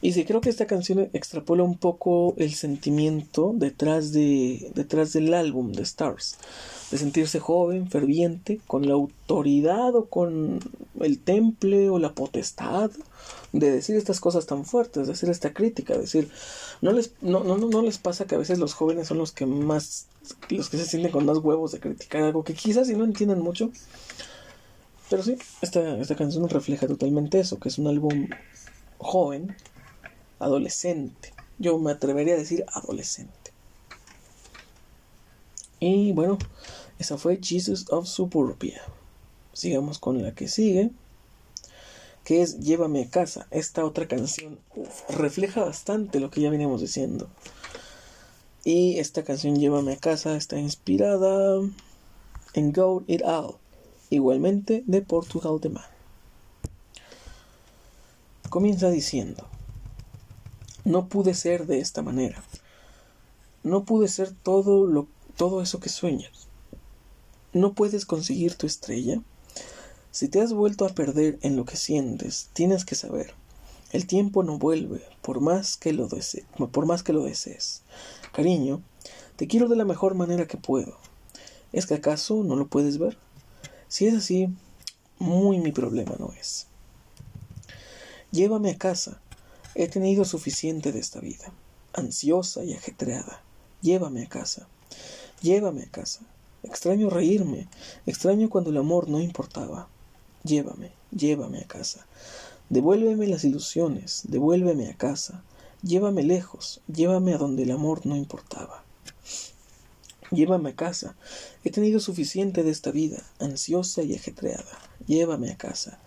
y sí, creo que esta canción extrapola un poco el sentimiento detrás, de, detrás del álbum de Stars. De sentirse joven, ferviente, con la autoridad o con el temple o la potestad de decir estas cosas tan fuertes, de hacer esta crítica, decir, no les, no, no, no les pasa que a veces los jóvenes son los que más, los que se sienten con más huevos de criticar algo que quizás si no entienden mucho. Pero sí, esta, esta canción refleja totalmente eso, que es un álbum joven, adolescente. Yo me atrevería a decir adolescente. Y bueno, esa fue Jesus of Suburbia. Sigamos con la que sigue que es Llévame a casa. Esta otra canción refleja bastante lo que ya veníamos diciendo. Y esta canción Llévame a casa está inspirada en Go It All, igualmente de Portugal de Man. Comienza diciendo, no pude ser de esta manera. No pude ser todo lo todo eso que sueñas. No puedes conseguir tu estrella si te has vuelto a perder en lo que sientes, tienes que saber, el tiempo no vuelve, por más que lo, por más que lo desees. Cariño, te quiero de la mejor manera que puedo. ¿Es que acaso no lo puedes ver? Si es así, muy mi problema no es. Llévame a casa. He tenido suficiente de esta vida, ansiosa y ajetreada. Llévame a casa. Llévame a casa. Extraño reírme, extraño cuando el amor no importaba. Llévame, llévame a casa. Devuélveme las ilusiones, devuélveme a casa. Llévame lejos, llévame a donde el amor no importaba. Llévame a casa. He tenido suficiente de esta vida, ansiosa y ajetreada. Llévame a casa,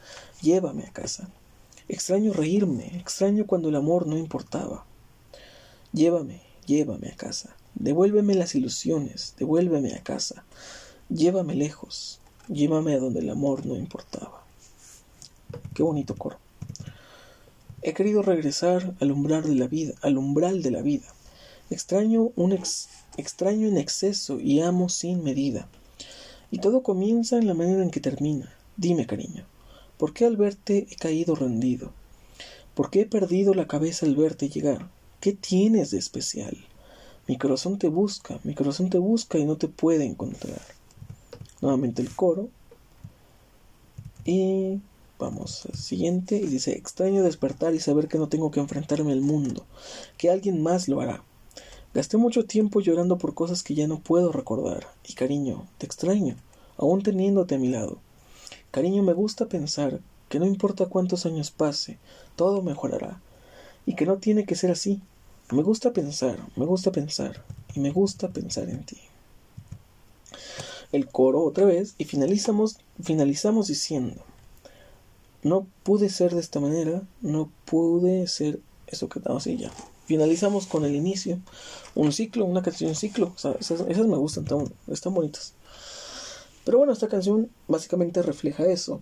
llévame a casa. Extraño reírme, extraño cuando el amor no importaba. Llévame, llévame a casa. Devuélveme las ilusiones, devuélveme a casa. Llévame lejos, Llévame a donde el amor no importaba. Qué bonito coro. He querido regresar al umbral de la vida, al umbral de la vida. Extraño un extraño en exceso y amo sin medida. Y todo comienza en la manera en que termina. Dime, cariño, ¿por qué al verte he caído rendido? ¿Por qué he perdido la cabeza al verte llegar? ¿Qué tienes de especial? Mi corazón te busca, mi corazón te busca y no te puede encontrar nuevamente el coro. Y vamos al siguiente. Y dice, extraño despertar y saber que no tengo que enfrentarme al mundo, que alguien más lo hará. Gasté mucho tiempo llorando por cosas que ya no puedo recordar. Y cariño, te extraño, aún teniéndote a mi lado. Cariño, me gusta pensar que no importa cuántos años pase, todo mejorará. Y que no tiene que ser así. Me gusta pensar, me gusta pensar, y me gusta pensar en ti el coro otra vez y finalizamos, finalizamos diciendo, no pude ser de esta manera, no pude ser eso que estamos así ya. Finalizamos con el inicio, un ciclo, una canción ciclo, esas, me gustan, están, bonitas. Pero bueno, esta canción básicamente refleja eso,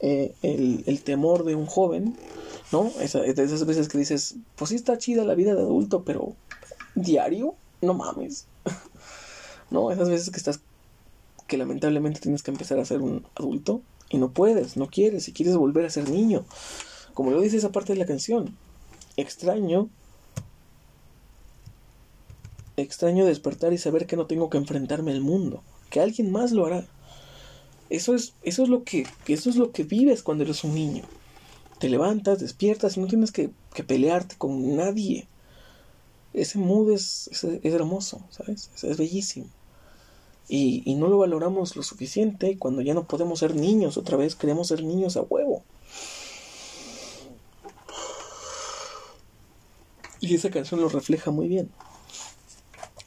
eh, el, temor de un joven, ¿no? Esa, esas veces que dices, pues sí está chida la vida de adulto, pero diario, no mames. ¿No? Esas veces que estás que lamentablemente tienes que empezar a ser un adulto y no puedes, no quieres, y quieres volver a ser niño. Como lo dice esa parte de la canción, extraño Extraño despertar y saber que no tengo que enfrentarme al mundo, que alguien más lo hará. Eso es, eso es lo que, eso es lo que vives cuando eres un niño. Te levantas, despiertas y no tienes que, pelearte con nadie. Ese mood es, es, hermoso, ¿sabes? Es, bellísimo. Y, y, no lo valoramos lo suficiente cuando ya no podemos ser niños otra vez, queremos ser niños a huevo. Y esa canción lo refleja muy bien.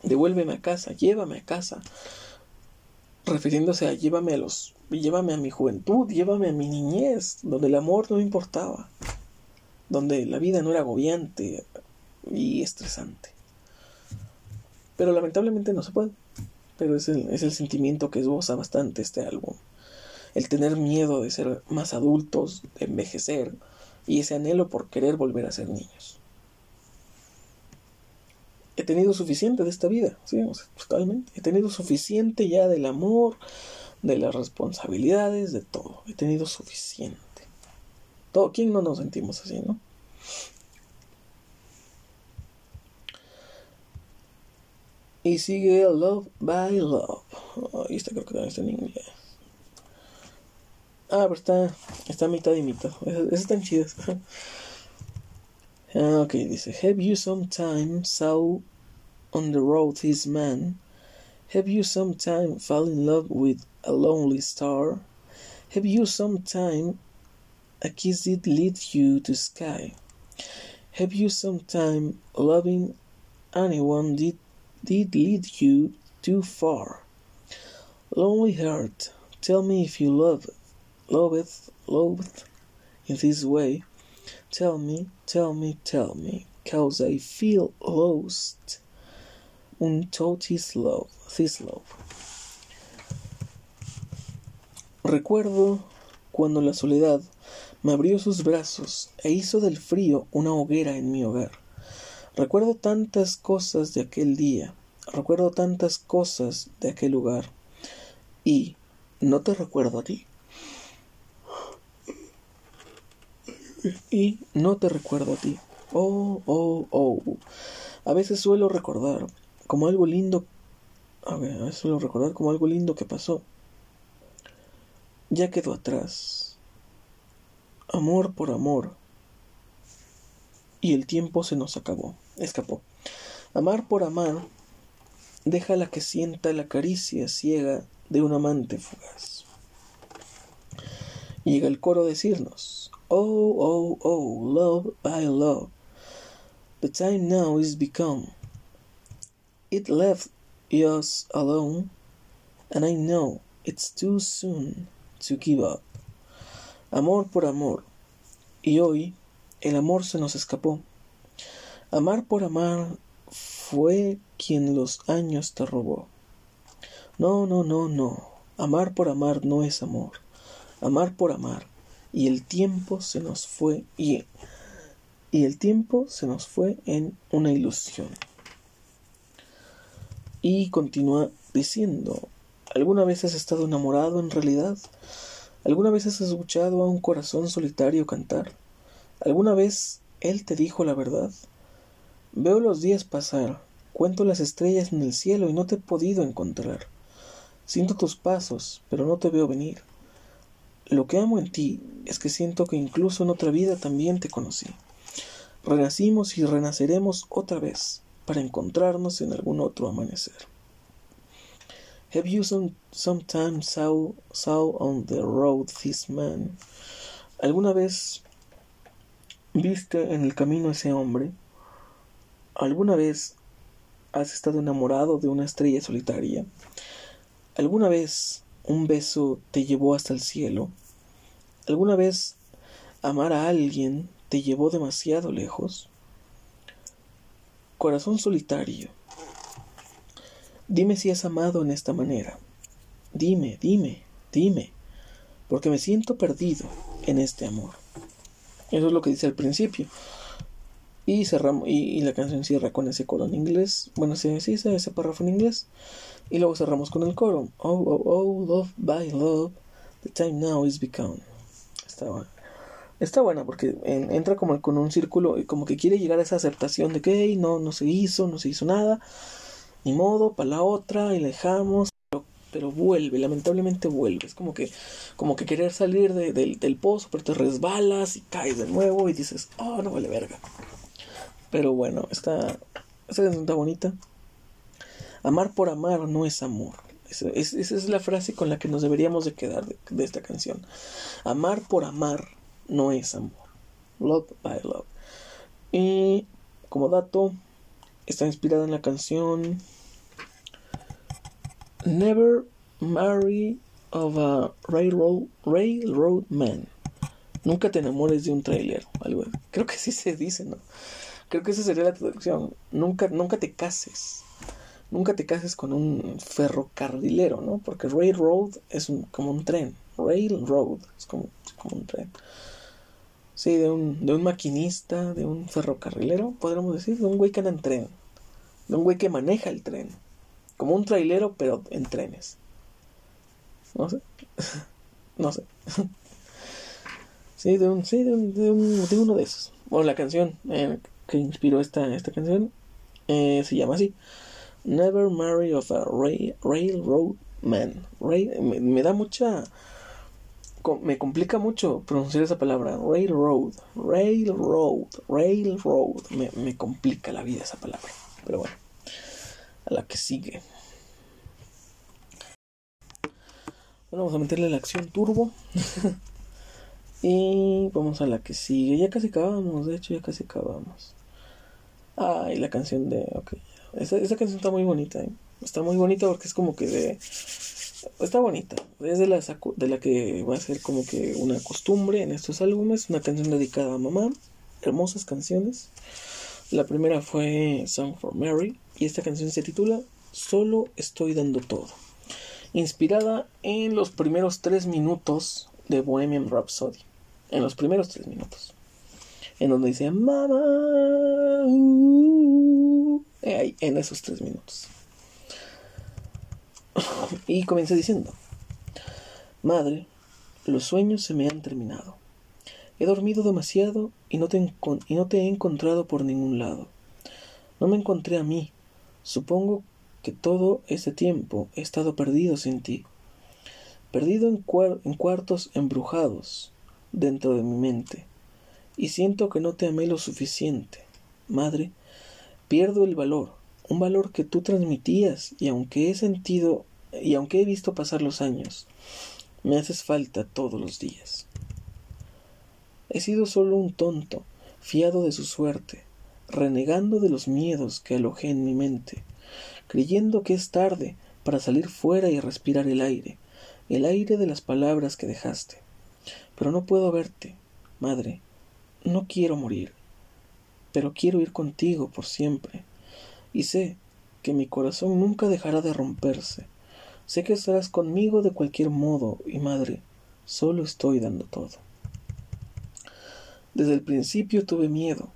Devuélveme a casa, llévame a casa. Refiriéndose a llévame a los llévame a mi juventud, llévame a mi niñez, donde el amor no importaba, donde la vida no era agobiante y estresante. Pero lamentablemente no se puede. Pero es el, es el sentimiento que esboza bastante este álbum. El tener miedo de ser más adultos, de envejecer, y ese anhelo por querer volver a ser niños. He tenido suficiente de esta vida, sí, totalmente. He tenido suficiente ya del amor, de las responsabilidades, de todo. He tenido suficiente. Todo, ¿quién no nos sentimos así, no? Y sigue Love by Love. Ahí está, creo que también está en inglés. Ah, pero está, está mitad y mitad. Esas están chidas. Ah, ok, dice: Have you sometime saw on the road this man? Have you sometime fall in love with a lonely star? Have you sometime a kiss did lead you to sky? Have you sometime loving anyone did did lead you too far? Lonely heart, tell me if you love loveth loveth in this way. Tell me, tell me, tell me, cause I feel lost. Untaught his love, this love. Recuerdo cuando la soledad me abrió sus brazos e hizo del frío una hoguera en mi hogar. Recuerdo tantas cosas de aquel día, recuerdo tantas cosas de aquel lugar. Y no te recuerdo a ti. Y no te recuerdo a ti. Oh, oh, oh. A veces suelo recordar como algo lindo. A ver, a veces suelo recordar como algo lindo que pasó ya quedó atrás. Amor por amor. Y el tiempo se nos acabó, escapó. Amar por amar, deja la que sienta la caricia ciega de un amante fugaz. Llega el coro a decirnos, Oh, oh, oh, love by love, the time now is become. It left us alone, and I know it's too soon to give up. Amor por amor. Y hoy el amor se nos escapó. Amar por amar fue quien los años te robó. No, no, no, no. Amar por amar no es amor. Amar por amar. Y el tiempo se nos fue y, y el tiempo se nos fue en una ilusión. Y continúa diciendo, ¿Alguna vez has estado enamorado en realidad? ¿Alguna vez has escuchado a un corazón solitario cantar? ¿Alguna vez él te dijo la verdad? Veo los días pasar, cuento las estrellas en el cielo y no te he podido encontrar. Siento tus pasos, pero no te veo venir. Lo que amo en ti es que siento que incluso en otra vida también te conocí. Renacimos y renaceremos otra vez para encontrarnos en algún otro amanecer. Have you some, sometimes saw, saw on the road this man? ¿Alguna vez viste en el camino ese hombre? ¿Alguna vez has estado enamorado de una estrella solitaria? ¿Alguna vez un beso te llevó hasta el cielo? ¿Alguna vez amar a alguien te llevó demasiado lejos? Corazón solitario Dime si has amado en esta manera. Dime, dime, dime, porque me siento perdido en este amor. Eso es lo que dice al principio. Y, cerramos, y, la canción cierra con ese coro en inglés. Bueno, sí, sí, ese párrafo en inglés. Y luego cerramos con el coro. Oh, oh, oh, love by love, the time now is become. Está. Está buena porque entra como con un círculo y como que quiere llegar a esa aceptación de que no, no se hizo, no se hizo nada ni modo, para la otra, y la dejamos, pero, vuelve, lamentablemente vuelve. Es como que, como que querer salir del, del pozo, pero te resbalas y caes de nuevo y dices, oh, no vale verga. Pero bueno, esta, esta canción bonita. Amar por amar no es amor. Esa, es la frase con la que nos deberíamos de quedar de, esta canción. Amar por amar no es amor. Love by love. Y como dato, está inspirada en la canción Never Marry of a Railroad, Railroad Man. Nunca te enamores de un trailer. Algo. Creo que sí se dice, ¿no? Creo que esa sería la traducción. Nunca, nunca te cases. Nunca te cases con un ferrocarrilero, ¿no? Porque railroad es como un tren. Railroad es como, como un tren. Sí, de un, de un maquinista, de un ferrocarrilero, podríamos decir, de un güey que anda en tren. De un güey que maneja el tren. Como un trailero, pero en trenes. No sé. no sé. sí, de un, sí, de, un, de, uno de esos. Bueno, la canción eh, que inspiró esta, esta canción eh, se llama así. Never Marry of a Railroad Man. me, da mucha... Me complica mucho pronunciar esa palabra. Railroad. Railroad. Railroad. Me, me complica la vida esa palabra. Pero bueno. A la que sigue. Bueno, vamos a meterle la acción turbo. y vamos a la que sigue. Ya casi acabamos, de hecho ya casi acabamos. Ah, y la canción de... Ok. Esa, canción está muy bonita, ¿eh? Está muy bonita porque es como que de... Está bonita. Es de la, de la que va a ser como que una costumbre en estos álbumes. Una canción dedicada a mamá. Hermosas canciones. La primera fue Song for Mary. Y esta canción se titula Solo estoy dando todo inspirada en los primeros tres minutos de Bohemian Rhapsody. En los primeros tres minutos. En donde dice Mamá. Uh", en esos tres minutos. Y comienza diciendo: Madre, los sueños se me han terminado. He dormido demasiado y no, te he encontrado por ningún lado. No me encontré a mí. Supongo que todo ese tiempo he estado perdido sin ti, perdido en cuartos embrujados dentro de mi mente, y siento que no te amé lo suficiente. Madre, pierdo el valor, un valor que tú transmitías, y aunque he sentido y aunque he visto pasar los años, me haces falta todos los días. He sido solo un tonto, fiado de su suerte, renegando de los miedos que alojé en mi mente, creyendo que es tarde para salir fuera y respirar el aire, el aire de las palabras que dejaste. Pero no puedo verte, madre, no quiero morir, pero quiero ir contigo por siempre, y sé que mi corazón nunca dejará de romperse. Sé que estarás conmigo de cualquier modo, y madre, solo estoy dando todo. Desde el principio tuve miedo,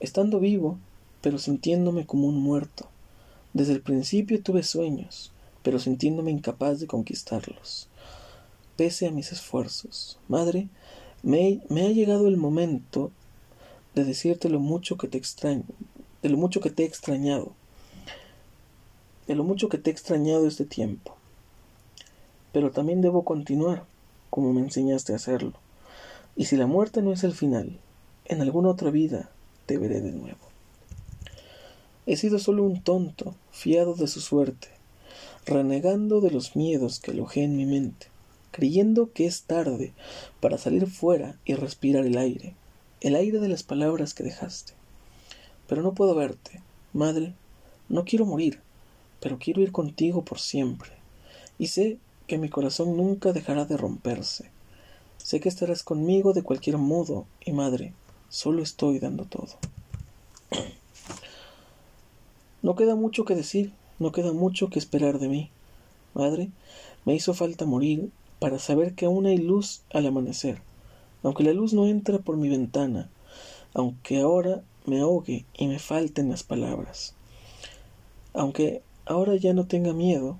estando vivo, pero sintiéndome como un muerto. Desde el principio tuve sueños, pero sintiéndome incapaz de conquistarlos. Pese a mis esfuerzos, madre, me, ha llegado el momento de decirte lo mucho que te extraño, de lo mucho que te he extrañado, de lo mucho que te he extrañado este tiempo. Pero también debo continuar, como me enseñaste a hacerlo. Y si la muerte no es el final, en alguna otra vida te veré de nuevo. He sido solo un tonto, fiado de su suerte, renegando de los miedos que alojé en mi mente, creyendo que es tarde para salir fuera y respirar el aire, el aire de las palabras que dejaste. Pero no puedo verte, madre, no quiero morir, pero quiero ir contigo por siempre, y sé que mi corazón nunca dejará de romperse. Sé que estarás conmigo de cualquier modo, y madre, solo estoy dando todo. No queda mucho que decir, no queda mucho que esperar de mí. Madre, me hizo falta morir para saber que aún hay luz al amanecer, aunque la luz no entra por mi ventana, aunque ahora me ahogue y me falten las palabras, aunque ahora ya no tenga miedo,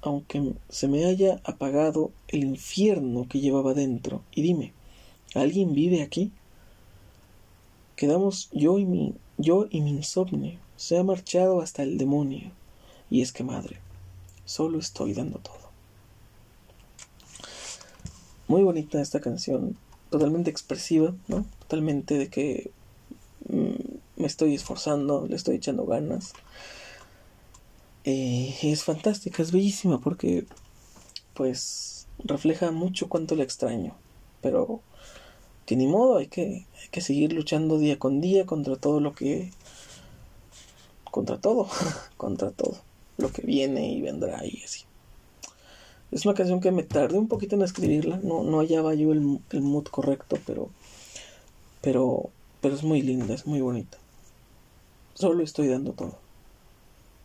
aunque se me haya apagado el infierno que llevaba dentro, y dime, ¿alguien vive aquí? Quedamos yo y mi, yo y mi insomnio, se ha marchado hasta el demonio. Y es que, madre, solo estoy dando todo. Muy bonita esta canción, totalmente expresiva, ¿no? Totalmente de que mm, me estoy esforzando, le estoy echando ganas. Eh, es fantástica, es bellísima porque, pues, refleja mucho cuánto le extraño. Pero, que ni modo, hay que, hay que seguir luchando día con día contra todo lo que. contra todo, contra todo lo que viene y vendrá y así. Es una canción que me tardé un poquito en escribirla, no, no hallaba yo el, el mood correcto, pero, pero, pero es muy linda, es muy bonita. Solo estoy dando todo.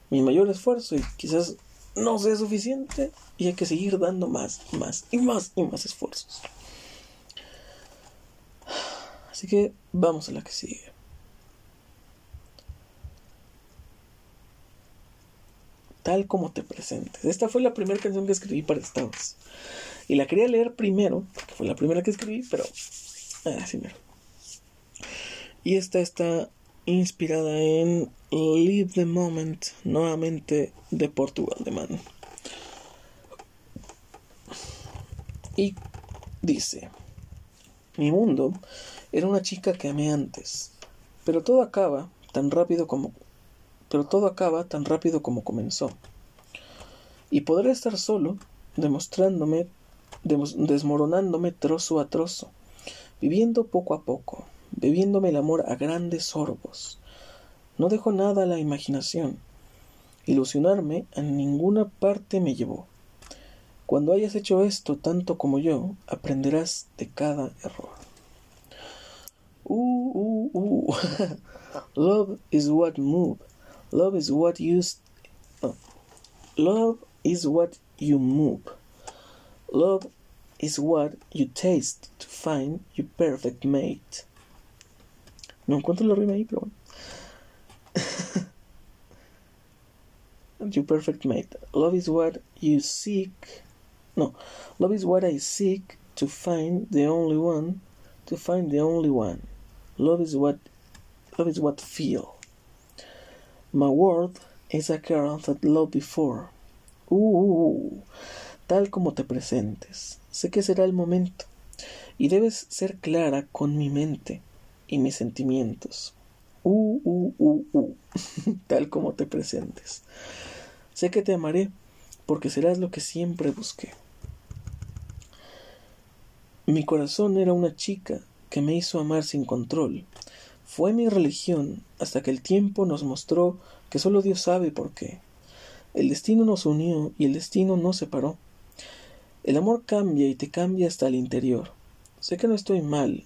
Mi mayor esfuerzo y quizás no sea suficiente y hay que seguir dando más, más y más y más esfuerzos. Así que vamos a la que sigue. Tal como te presentes. Esta fue la primera canción que escribí para Estados. Y la quería leer primero, porque fue la primera que escribí, pero así ah, Y esta está inspirada en Live the Moment, nuevamente de Portugal de Man. Y dice, mi mundo era una chica que amé antes, pero todo acaba tan rápido como pero todo acaba tan rápido como comenzó. Y podré estar solo, demostrándome, desmoronándome trozo a trozo, viviendo poco a poco, bebiéndome el amor a grandes sorbos. No dejo nada a la imaginación. Ilusionarme a ninguna parte me llevó. Cuando hayas hecho esto tanto como yo, aprenderás de cada error. Uh, uh, uh. Love is what moves Love is what you love is what you move. Love is what you taste to find your perfect mate. No encuentro la rima ahí, pero bueno. your perfect mate. Love is what you seek. No, love is what I seek to find the only one. To find the only one. Love is what. Love is what feel. My world is a girl that loved before. Uh, uh, uh, tal como te presentes. Sé que será el momento. Y debes ser clara con mi mente y mis sentimientos. Uh, uh, uh, uh. tal como te presentes. Sé que te amaré porque serás lo que siempre busqué. Mi corazón era una chica que me hizo amar sin control fue mi religión hasta que el tiempo nos mostró que solo Dios sabe por qué. El destino nos unió y el destino nos separó. El amor cambia y te cambia hasta el interior. Sé que no estoy mal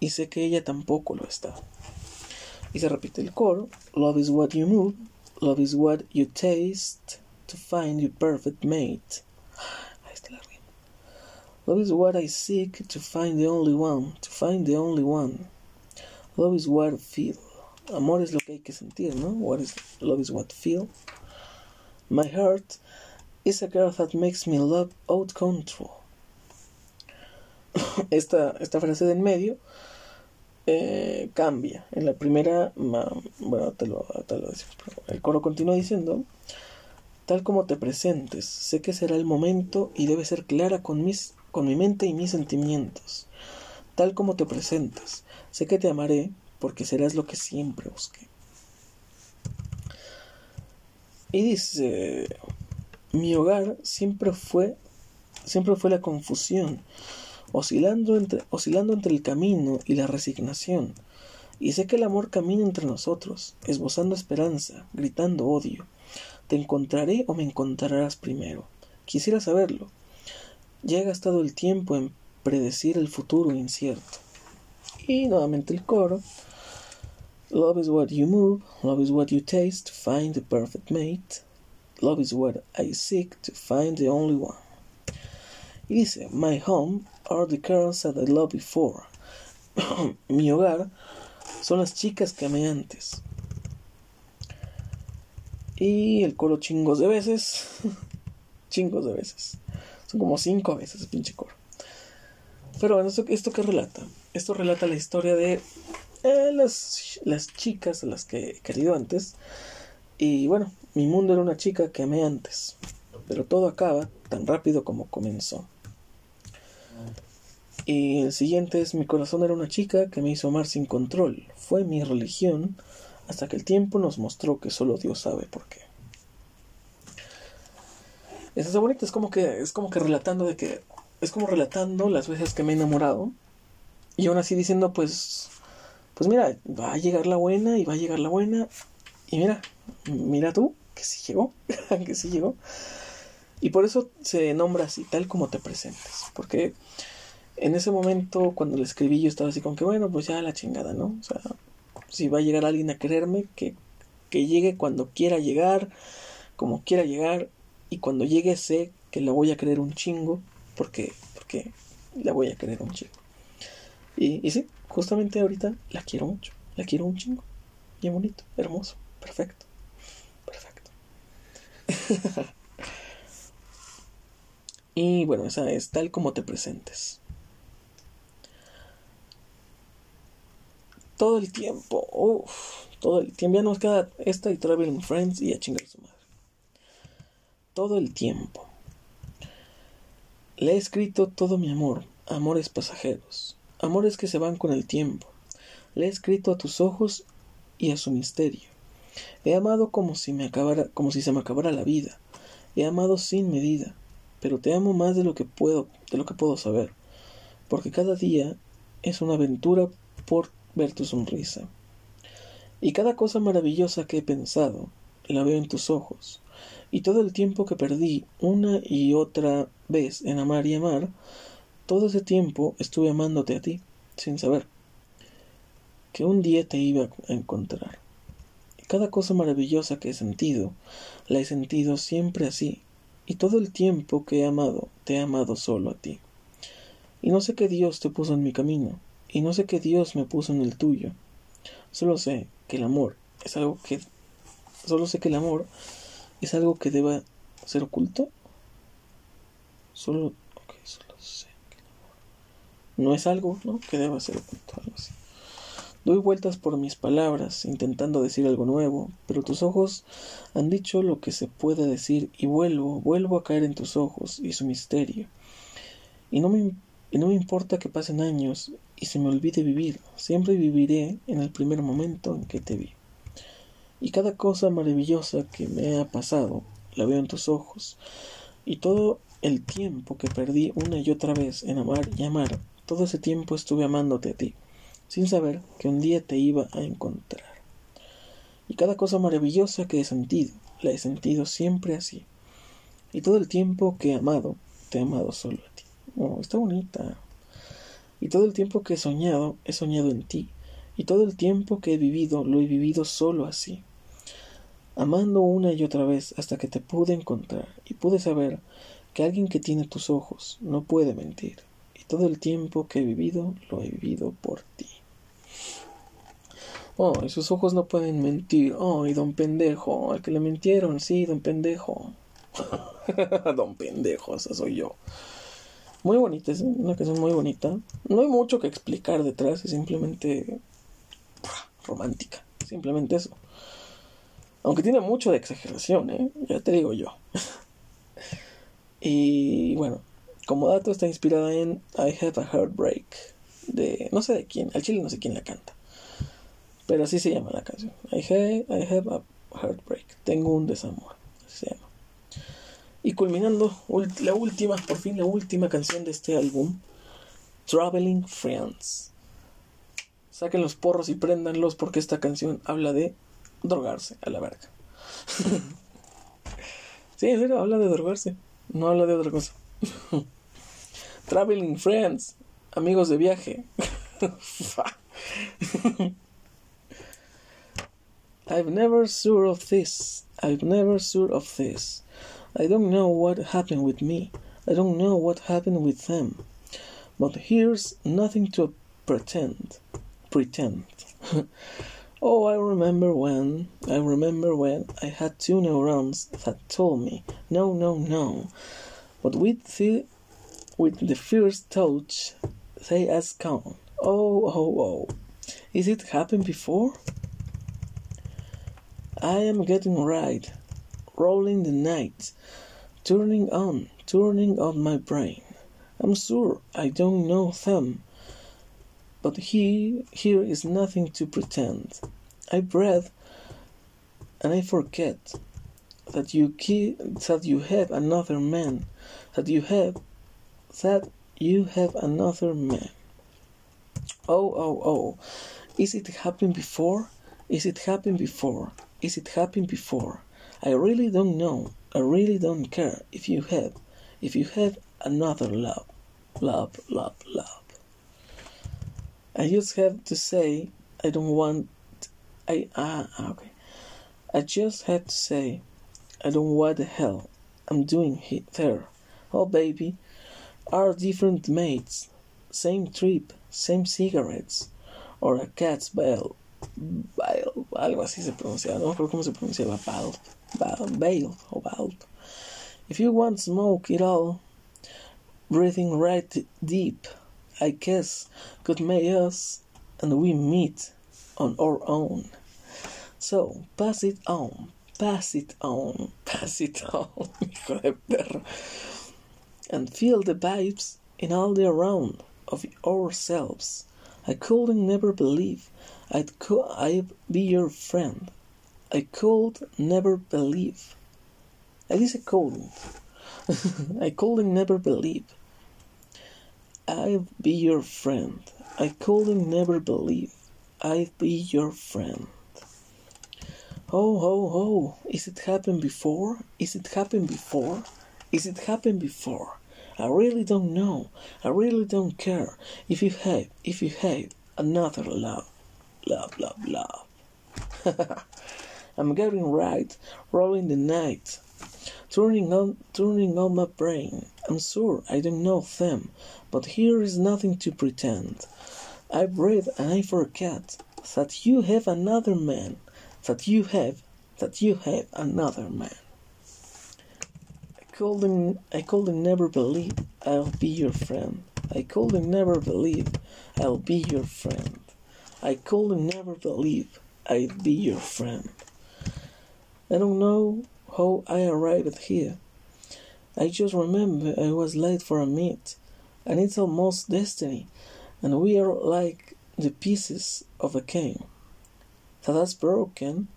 y sé que ella tampoco lo está. Y se repite el coro. Love is what you move. Love is what you taste to find your perfect mate. Ahí está la. Love is what I seek to find the only one. To find the only one. Love is what feel. Amor es lo que hay que sentir, ¿no? What is love is what feel. My heart is a girl that makes me love out control. Esta, esta frase de en medio eh, cambia. En la primera, bueno, te lo, te lo decimos, el coro continúa diciendo, tal como te presentes, sé que será el momento y debe ser clara con, mis, con mi mente y mis sentimientos tal como te presentas. Sé que te amaré porque serás lo que siempre busqué. Y dice, mi hogar siempre fue, siempre fue la confusión, oscilando entre, oscilando entre el camino y la resignación. Y sé que el amor camina entre nosotros, esbozando esperanza, gritando odio. Te encontraré o me encontrarás primero. Quisiera saberlo. Ya he gastado el tiempo en predecir el futuro incierto. Y nuevamente el coro. Love is what you move, love is what you taste to find the perfect mate. Love is what I seek to find the only one. Y dice, My home are the girls that I loved before. Mi hogar son las chicas que amé antes. Y el coro chingos de veces. chingos de veces. Son como cinco veces pinche coro. Pero bueno, ¿esto, esto qué relata? Esto relata la historia de eh, las, las chicas a las que he querido antes. Y bueno, mi mundo era una chica que amé antes, pero todo acaba tan rápido como comenzó. Y el siguiente es mi corazón era una chica que me hizo amar sin control. Fue mi religión hasta que el tiempo nos mostró que solo Dios sabe por qué. Eso es bonito, es como que es como que relatando de que es como relatando las veces que me he enamorado y aún así diciendo pues pues mira, va a llegar la buena y va a llegar la buena y mira, mira tú que sí llegó, que sí llegó. Y por eso se nombra así, tal como te presentes, porque en ese momento cuando le escribí yo estaba así con que bueno, pues ya la chingada, ¿no? O sea, si va a llegar alguien a quererme, que, que llegue cuando quiera llegar, como quiera llegar, y cuando llegue sé que la voy a querer un chingo, porque, porque la voy a querer un chingo. Y, y sí, justamente ahorita la quiero mucho, la quiero un chingo. Bien bonito, hermoso, perfecto, perfecto. y bueno, esa es tal como te presentes. todo el tiempo. Uf, todo el tiempo. Ya nos queda esta y Traveling Friends y a chingar su madre. Todo el tiempo. Le he escrito todo mi amor, amores pasajeros, amores que se van con el tiempo. Le he escrito a tus ojos y a su misterio. He amado como si me acabara, como si se me acabara la vida. He amado sin medida, pero te amo más de lo que puedo, de lo que puedo saber, porque cada día es una aventura por ver tu sonrisa. Y cada cosa maravillosa que he pensado, la veo en tus ojos. Y todo el tiempo que perdí una y otra vez en amar y amar, todo ese tiempo estuve amándote a ti, sin saber que un día te iba a encontrar. Cada cosa maravillosa que he sentido, la he sentido siempre así. Y todo el tiempo que he amado, te he amado solo a ti. Y no sé qué Dios te puso en mi camino, y no sé qué Dios me puso en el tuyo. Solo sé que el amor es algo que solo sé que el amor es algo que deba ser oculto. Solo, okay, solo sé no es algo, ¿no? Que deba ser oculto, algo así. Doy vueltas por mis palabras, intentando decir algo nuevo, pero tus ojos han dicho lo que se puede decir y vuelvo, vuelvo a caer en tus ojos y su misterio. Y no me, y no me importa que pasen años y se me olvide vivir, siempre viviré en el primer momento en que te vi. Y cada cosa maravillosa que me ha pasado, la veo en tus ojos, y todo el tiempo que perdí una y otra vez en amar y amar, todo ese tiempo estuve amándote a ti, sin saber que un día te iba a encontrar. Y cada cosa maravillosa que he sentido, la he sentido siempre así. Y todo el tiempo que he amado, te he amado solo a ti. Oh, está bonita. Y todo el tiempo que he soñado, he soñado en ti. Y todo el tiempo que he vivido, lo he vivido solo así. Amando una y otra vez hasta que te pude encontrar y pude saber que alguien que tiene tus ojos no puede mentir. Y todo el tiempo que he vivido, lo he vivido por ti. Oh, y sus ojos no pueden mentir. Oh, y don pendejo, al que le mintieron, sí, don pendejo. don pendejo, esa soy yo. Muy bonita, es una canción muy bonita. No hay mucho que explicar detrás, es simplemente romántica. Simplemente eso. Aunque tiene mucho de exageración, ¿eh? Ya te digo yo. y bueno, como dato está inspirada en I Have a Heartbreak. De no sé de quién, al chile no sé quién la canta. Pero así se llama la canción. I have, I have a Heartbreak. Tengo un desamor. Se llama. Y culminando, la última, por fin la última canción de este álbum, Traveling Friends. Saquen los porros y préndanlos porque esta canción habla de drogarse a la verga. sí, en serio, habla de drogarse. No habla de otra cosa. Traveling Friends, amigos de viaje. I've never sure of this. I've never sure of this. I don't know what happened with me. I don't know what happened with them. But here's nothing to pretend. Pretend. oh, I remember when, I remember when I had two neurons that told me, no, no, no. But with the, with the first touch, they asked on, oh, oh, oh. Is it happened before? I am getting right. rolling the night, turning on, turning on my brain. I'm sure I don't know them, but here, here is nothing to pretend. I breathe and I forget that you keep, that you have another man, that you have that you have another man. Oh, oh, oh. Is it happened before? Is it happened before? Is it happened before? I really don't know. I really don't care if you have, if you have another love, love, love, love. I just have to say, I don't want, I, ah, okay. I just have to say, I don't what the hell I'm doing there. Oh, baby, are different mates, same trip, same cigarettes, or a cat's bell, bale, algo así se pronuncia, no creo cómo se pronuncia, valve, valve, o valve. If you want smoke it all, breathing right deep, I guess could make us and we meet on our own. So pass it on, pass it on, pass it on, and feel the vibes in all the around of ourselves. I couldn't never believe I'd, co- I'd be your friend. I could never believe. At least I couldn't. I couldn't never believe I'd be your friend. I couldn't never believe I'd be your friend. Oh, oh, oh, is it happened before? Is it happened before? Is it happened before? I really don't know. I really don't care if you have if you have another love. Love, love, love. I'm getting right, rolling the night, turning on turning on my brain. I'm sure I don't know them, but here is nothing to pretend. I breathe and I forget that you have another man, that you have that you have another man I couldn't I couldn't never believe I'll be your friend. I couldn't never believe I'll be your friend. I couldn't never believe I'd be your friend. I don't know how I arrived here. I just remember I was late for a meet, and it's almost destiny, and we are like the pieces of a cane that has broken,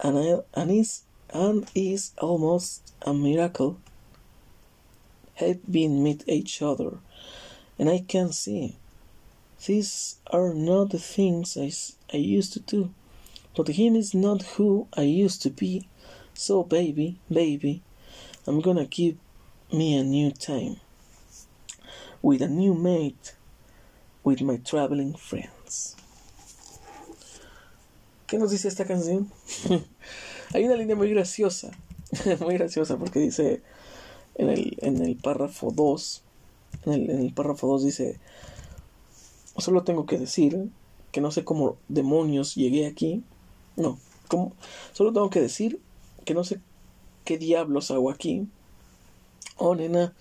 and I, and is and is almost a miracle have been meet each other, and I can see these are not the things I, I used to do, but him is not who I used to be. So, baby, baby, I'm gonna give me a new time with a new mate with my traveling friends. ¿Qué nos dice esta canción? Hay una línea muy graciosa, muy graciosa porque dice en el, en el párrafo 2, en el, en el párrafo 2 dice, solo tengo que decir que no sé cómo demonios llegué aquí. No, solo tengo que decir que no sé qué diablos hago aquí. Oh, nena,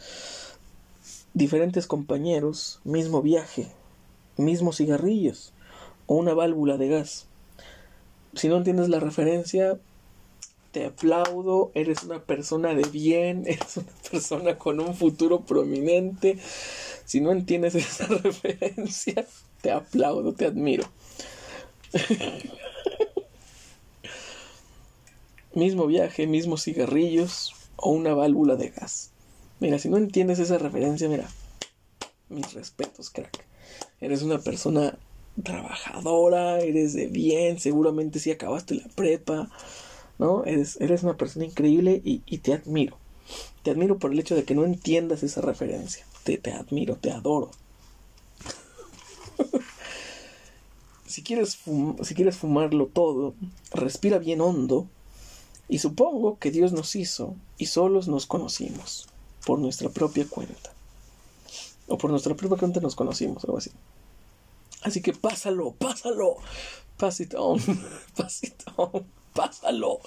diferentes compañeros, mismo viaje, mismos cigarrillos o una válvula de gas. Si no entiendes la referencia, te aplaudo, eres una persona de bien, eres una persona con un futuro prominente. Si no entiendes esa referencia, te aplaudo, te admiro. mismo viaje, mismos cigarrillos o una válvula de gas. Mira, si no entiendes esa referencia, mira, mis respetos, crack. Eres una persona trabajadora, eres de bien, seguramente si acabaste la prepa, ¿no? Eres, eres una persona increíble y, te admiro. Te admiro por el hecho de que no entiendas esa referencia. Te, te admiro, te adoro. si, quieres si quieres fumarlo todo, respira bien hondo y supongo que Dios nos hizo y solos nos conocimos por nuestra propia cuenta. O por nuestra propia cuenta nos conocimos, algo así. Así que pásalo, pásalo. Pass it pásalo.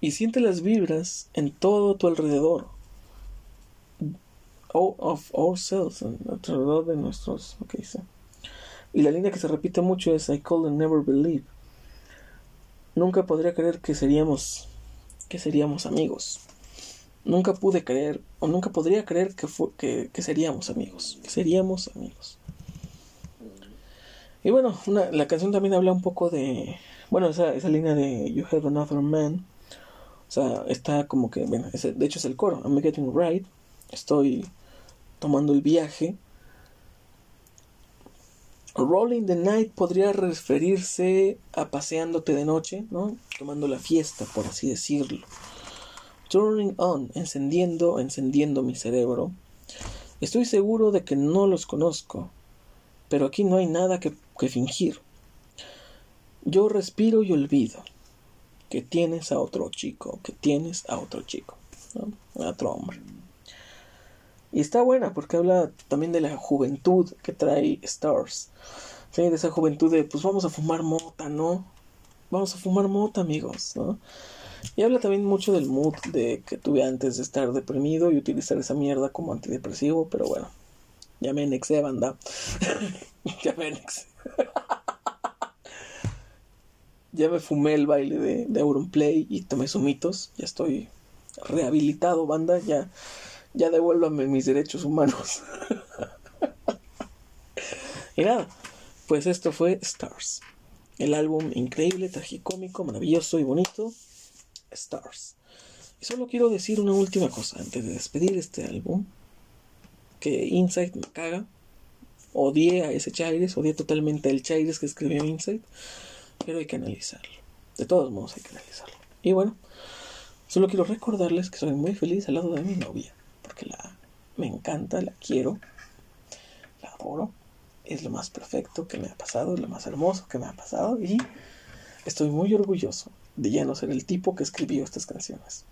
Y siente las vibras en todo tu alrededor. of ourselves, alrededor de nuestros. Okay, Y la línea que se repite mucho es I call and never believe. Nunca podría creer que seríamos que seríamos amigos. Nunca pude creer, o nunca podría creer que, que, que seríamos amigos, que seríamos amigos. Y bueno, la canción también habla un poco de, bueno, esa, esa línea de You Have Another Man, o sea, está como que, bueno, de hecho es el coro, I'm getting right, estoy tomando el viaje. Rolling the night podría referirse a paseándote de noche, ¿no? Tomando la fiesta, por así decirlo. Turning on, encendiendo, encendiendo mi cerebro. Estoy seguro de que no los conozco, pero aquí no hay nada que, que fingir. Yo respiro y olvido que tienes a otro chico, que tienes a otro chico, a otro hombre. Y está buena porque habla también de la juventud que trae Stars. De esa juventud de, pues vamos a fumar mota, ¿no? Vamos a fumar mota, amigos, ¿no? Y habla también mucho del mood de que tuve antes de estar deprimido y utilizar esa mierda como antidepresivo, pero bueno, ya me anexé, banda. ya me anexé. ya me fumé el baile de, de Auronplay y tomé sumitos. Ya estoy rehabilitado, banda. Ya, ya devuélvame mis derechos humanos. y nada, pues esto fue Stars. El álbum increíble, tragicómico, maravilloso y bonito. Stars. Y solo quiero decir una última cosa antes de despedir este álbum. Que Insight me caga. Odié a ese Chaires, odié totalmente al Chaires que escribió Insight pero hay que analizarlo. De todos modos hay que analizarlo. Y bueno, solo quiero recordarles que soy muy feliz al lado de mi novia, porque la me encanta, la quiero, la adoro, es lo más perfecto que me ha pasado, lo más hermoso que me ha pasado y estoy muy orgulloso de ya no ser el tipo que escribió estas canciones.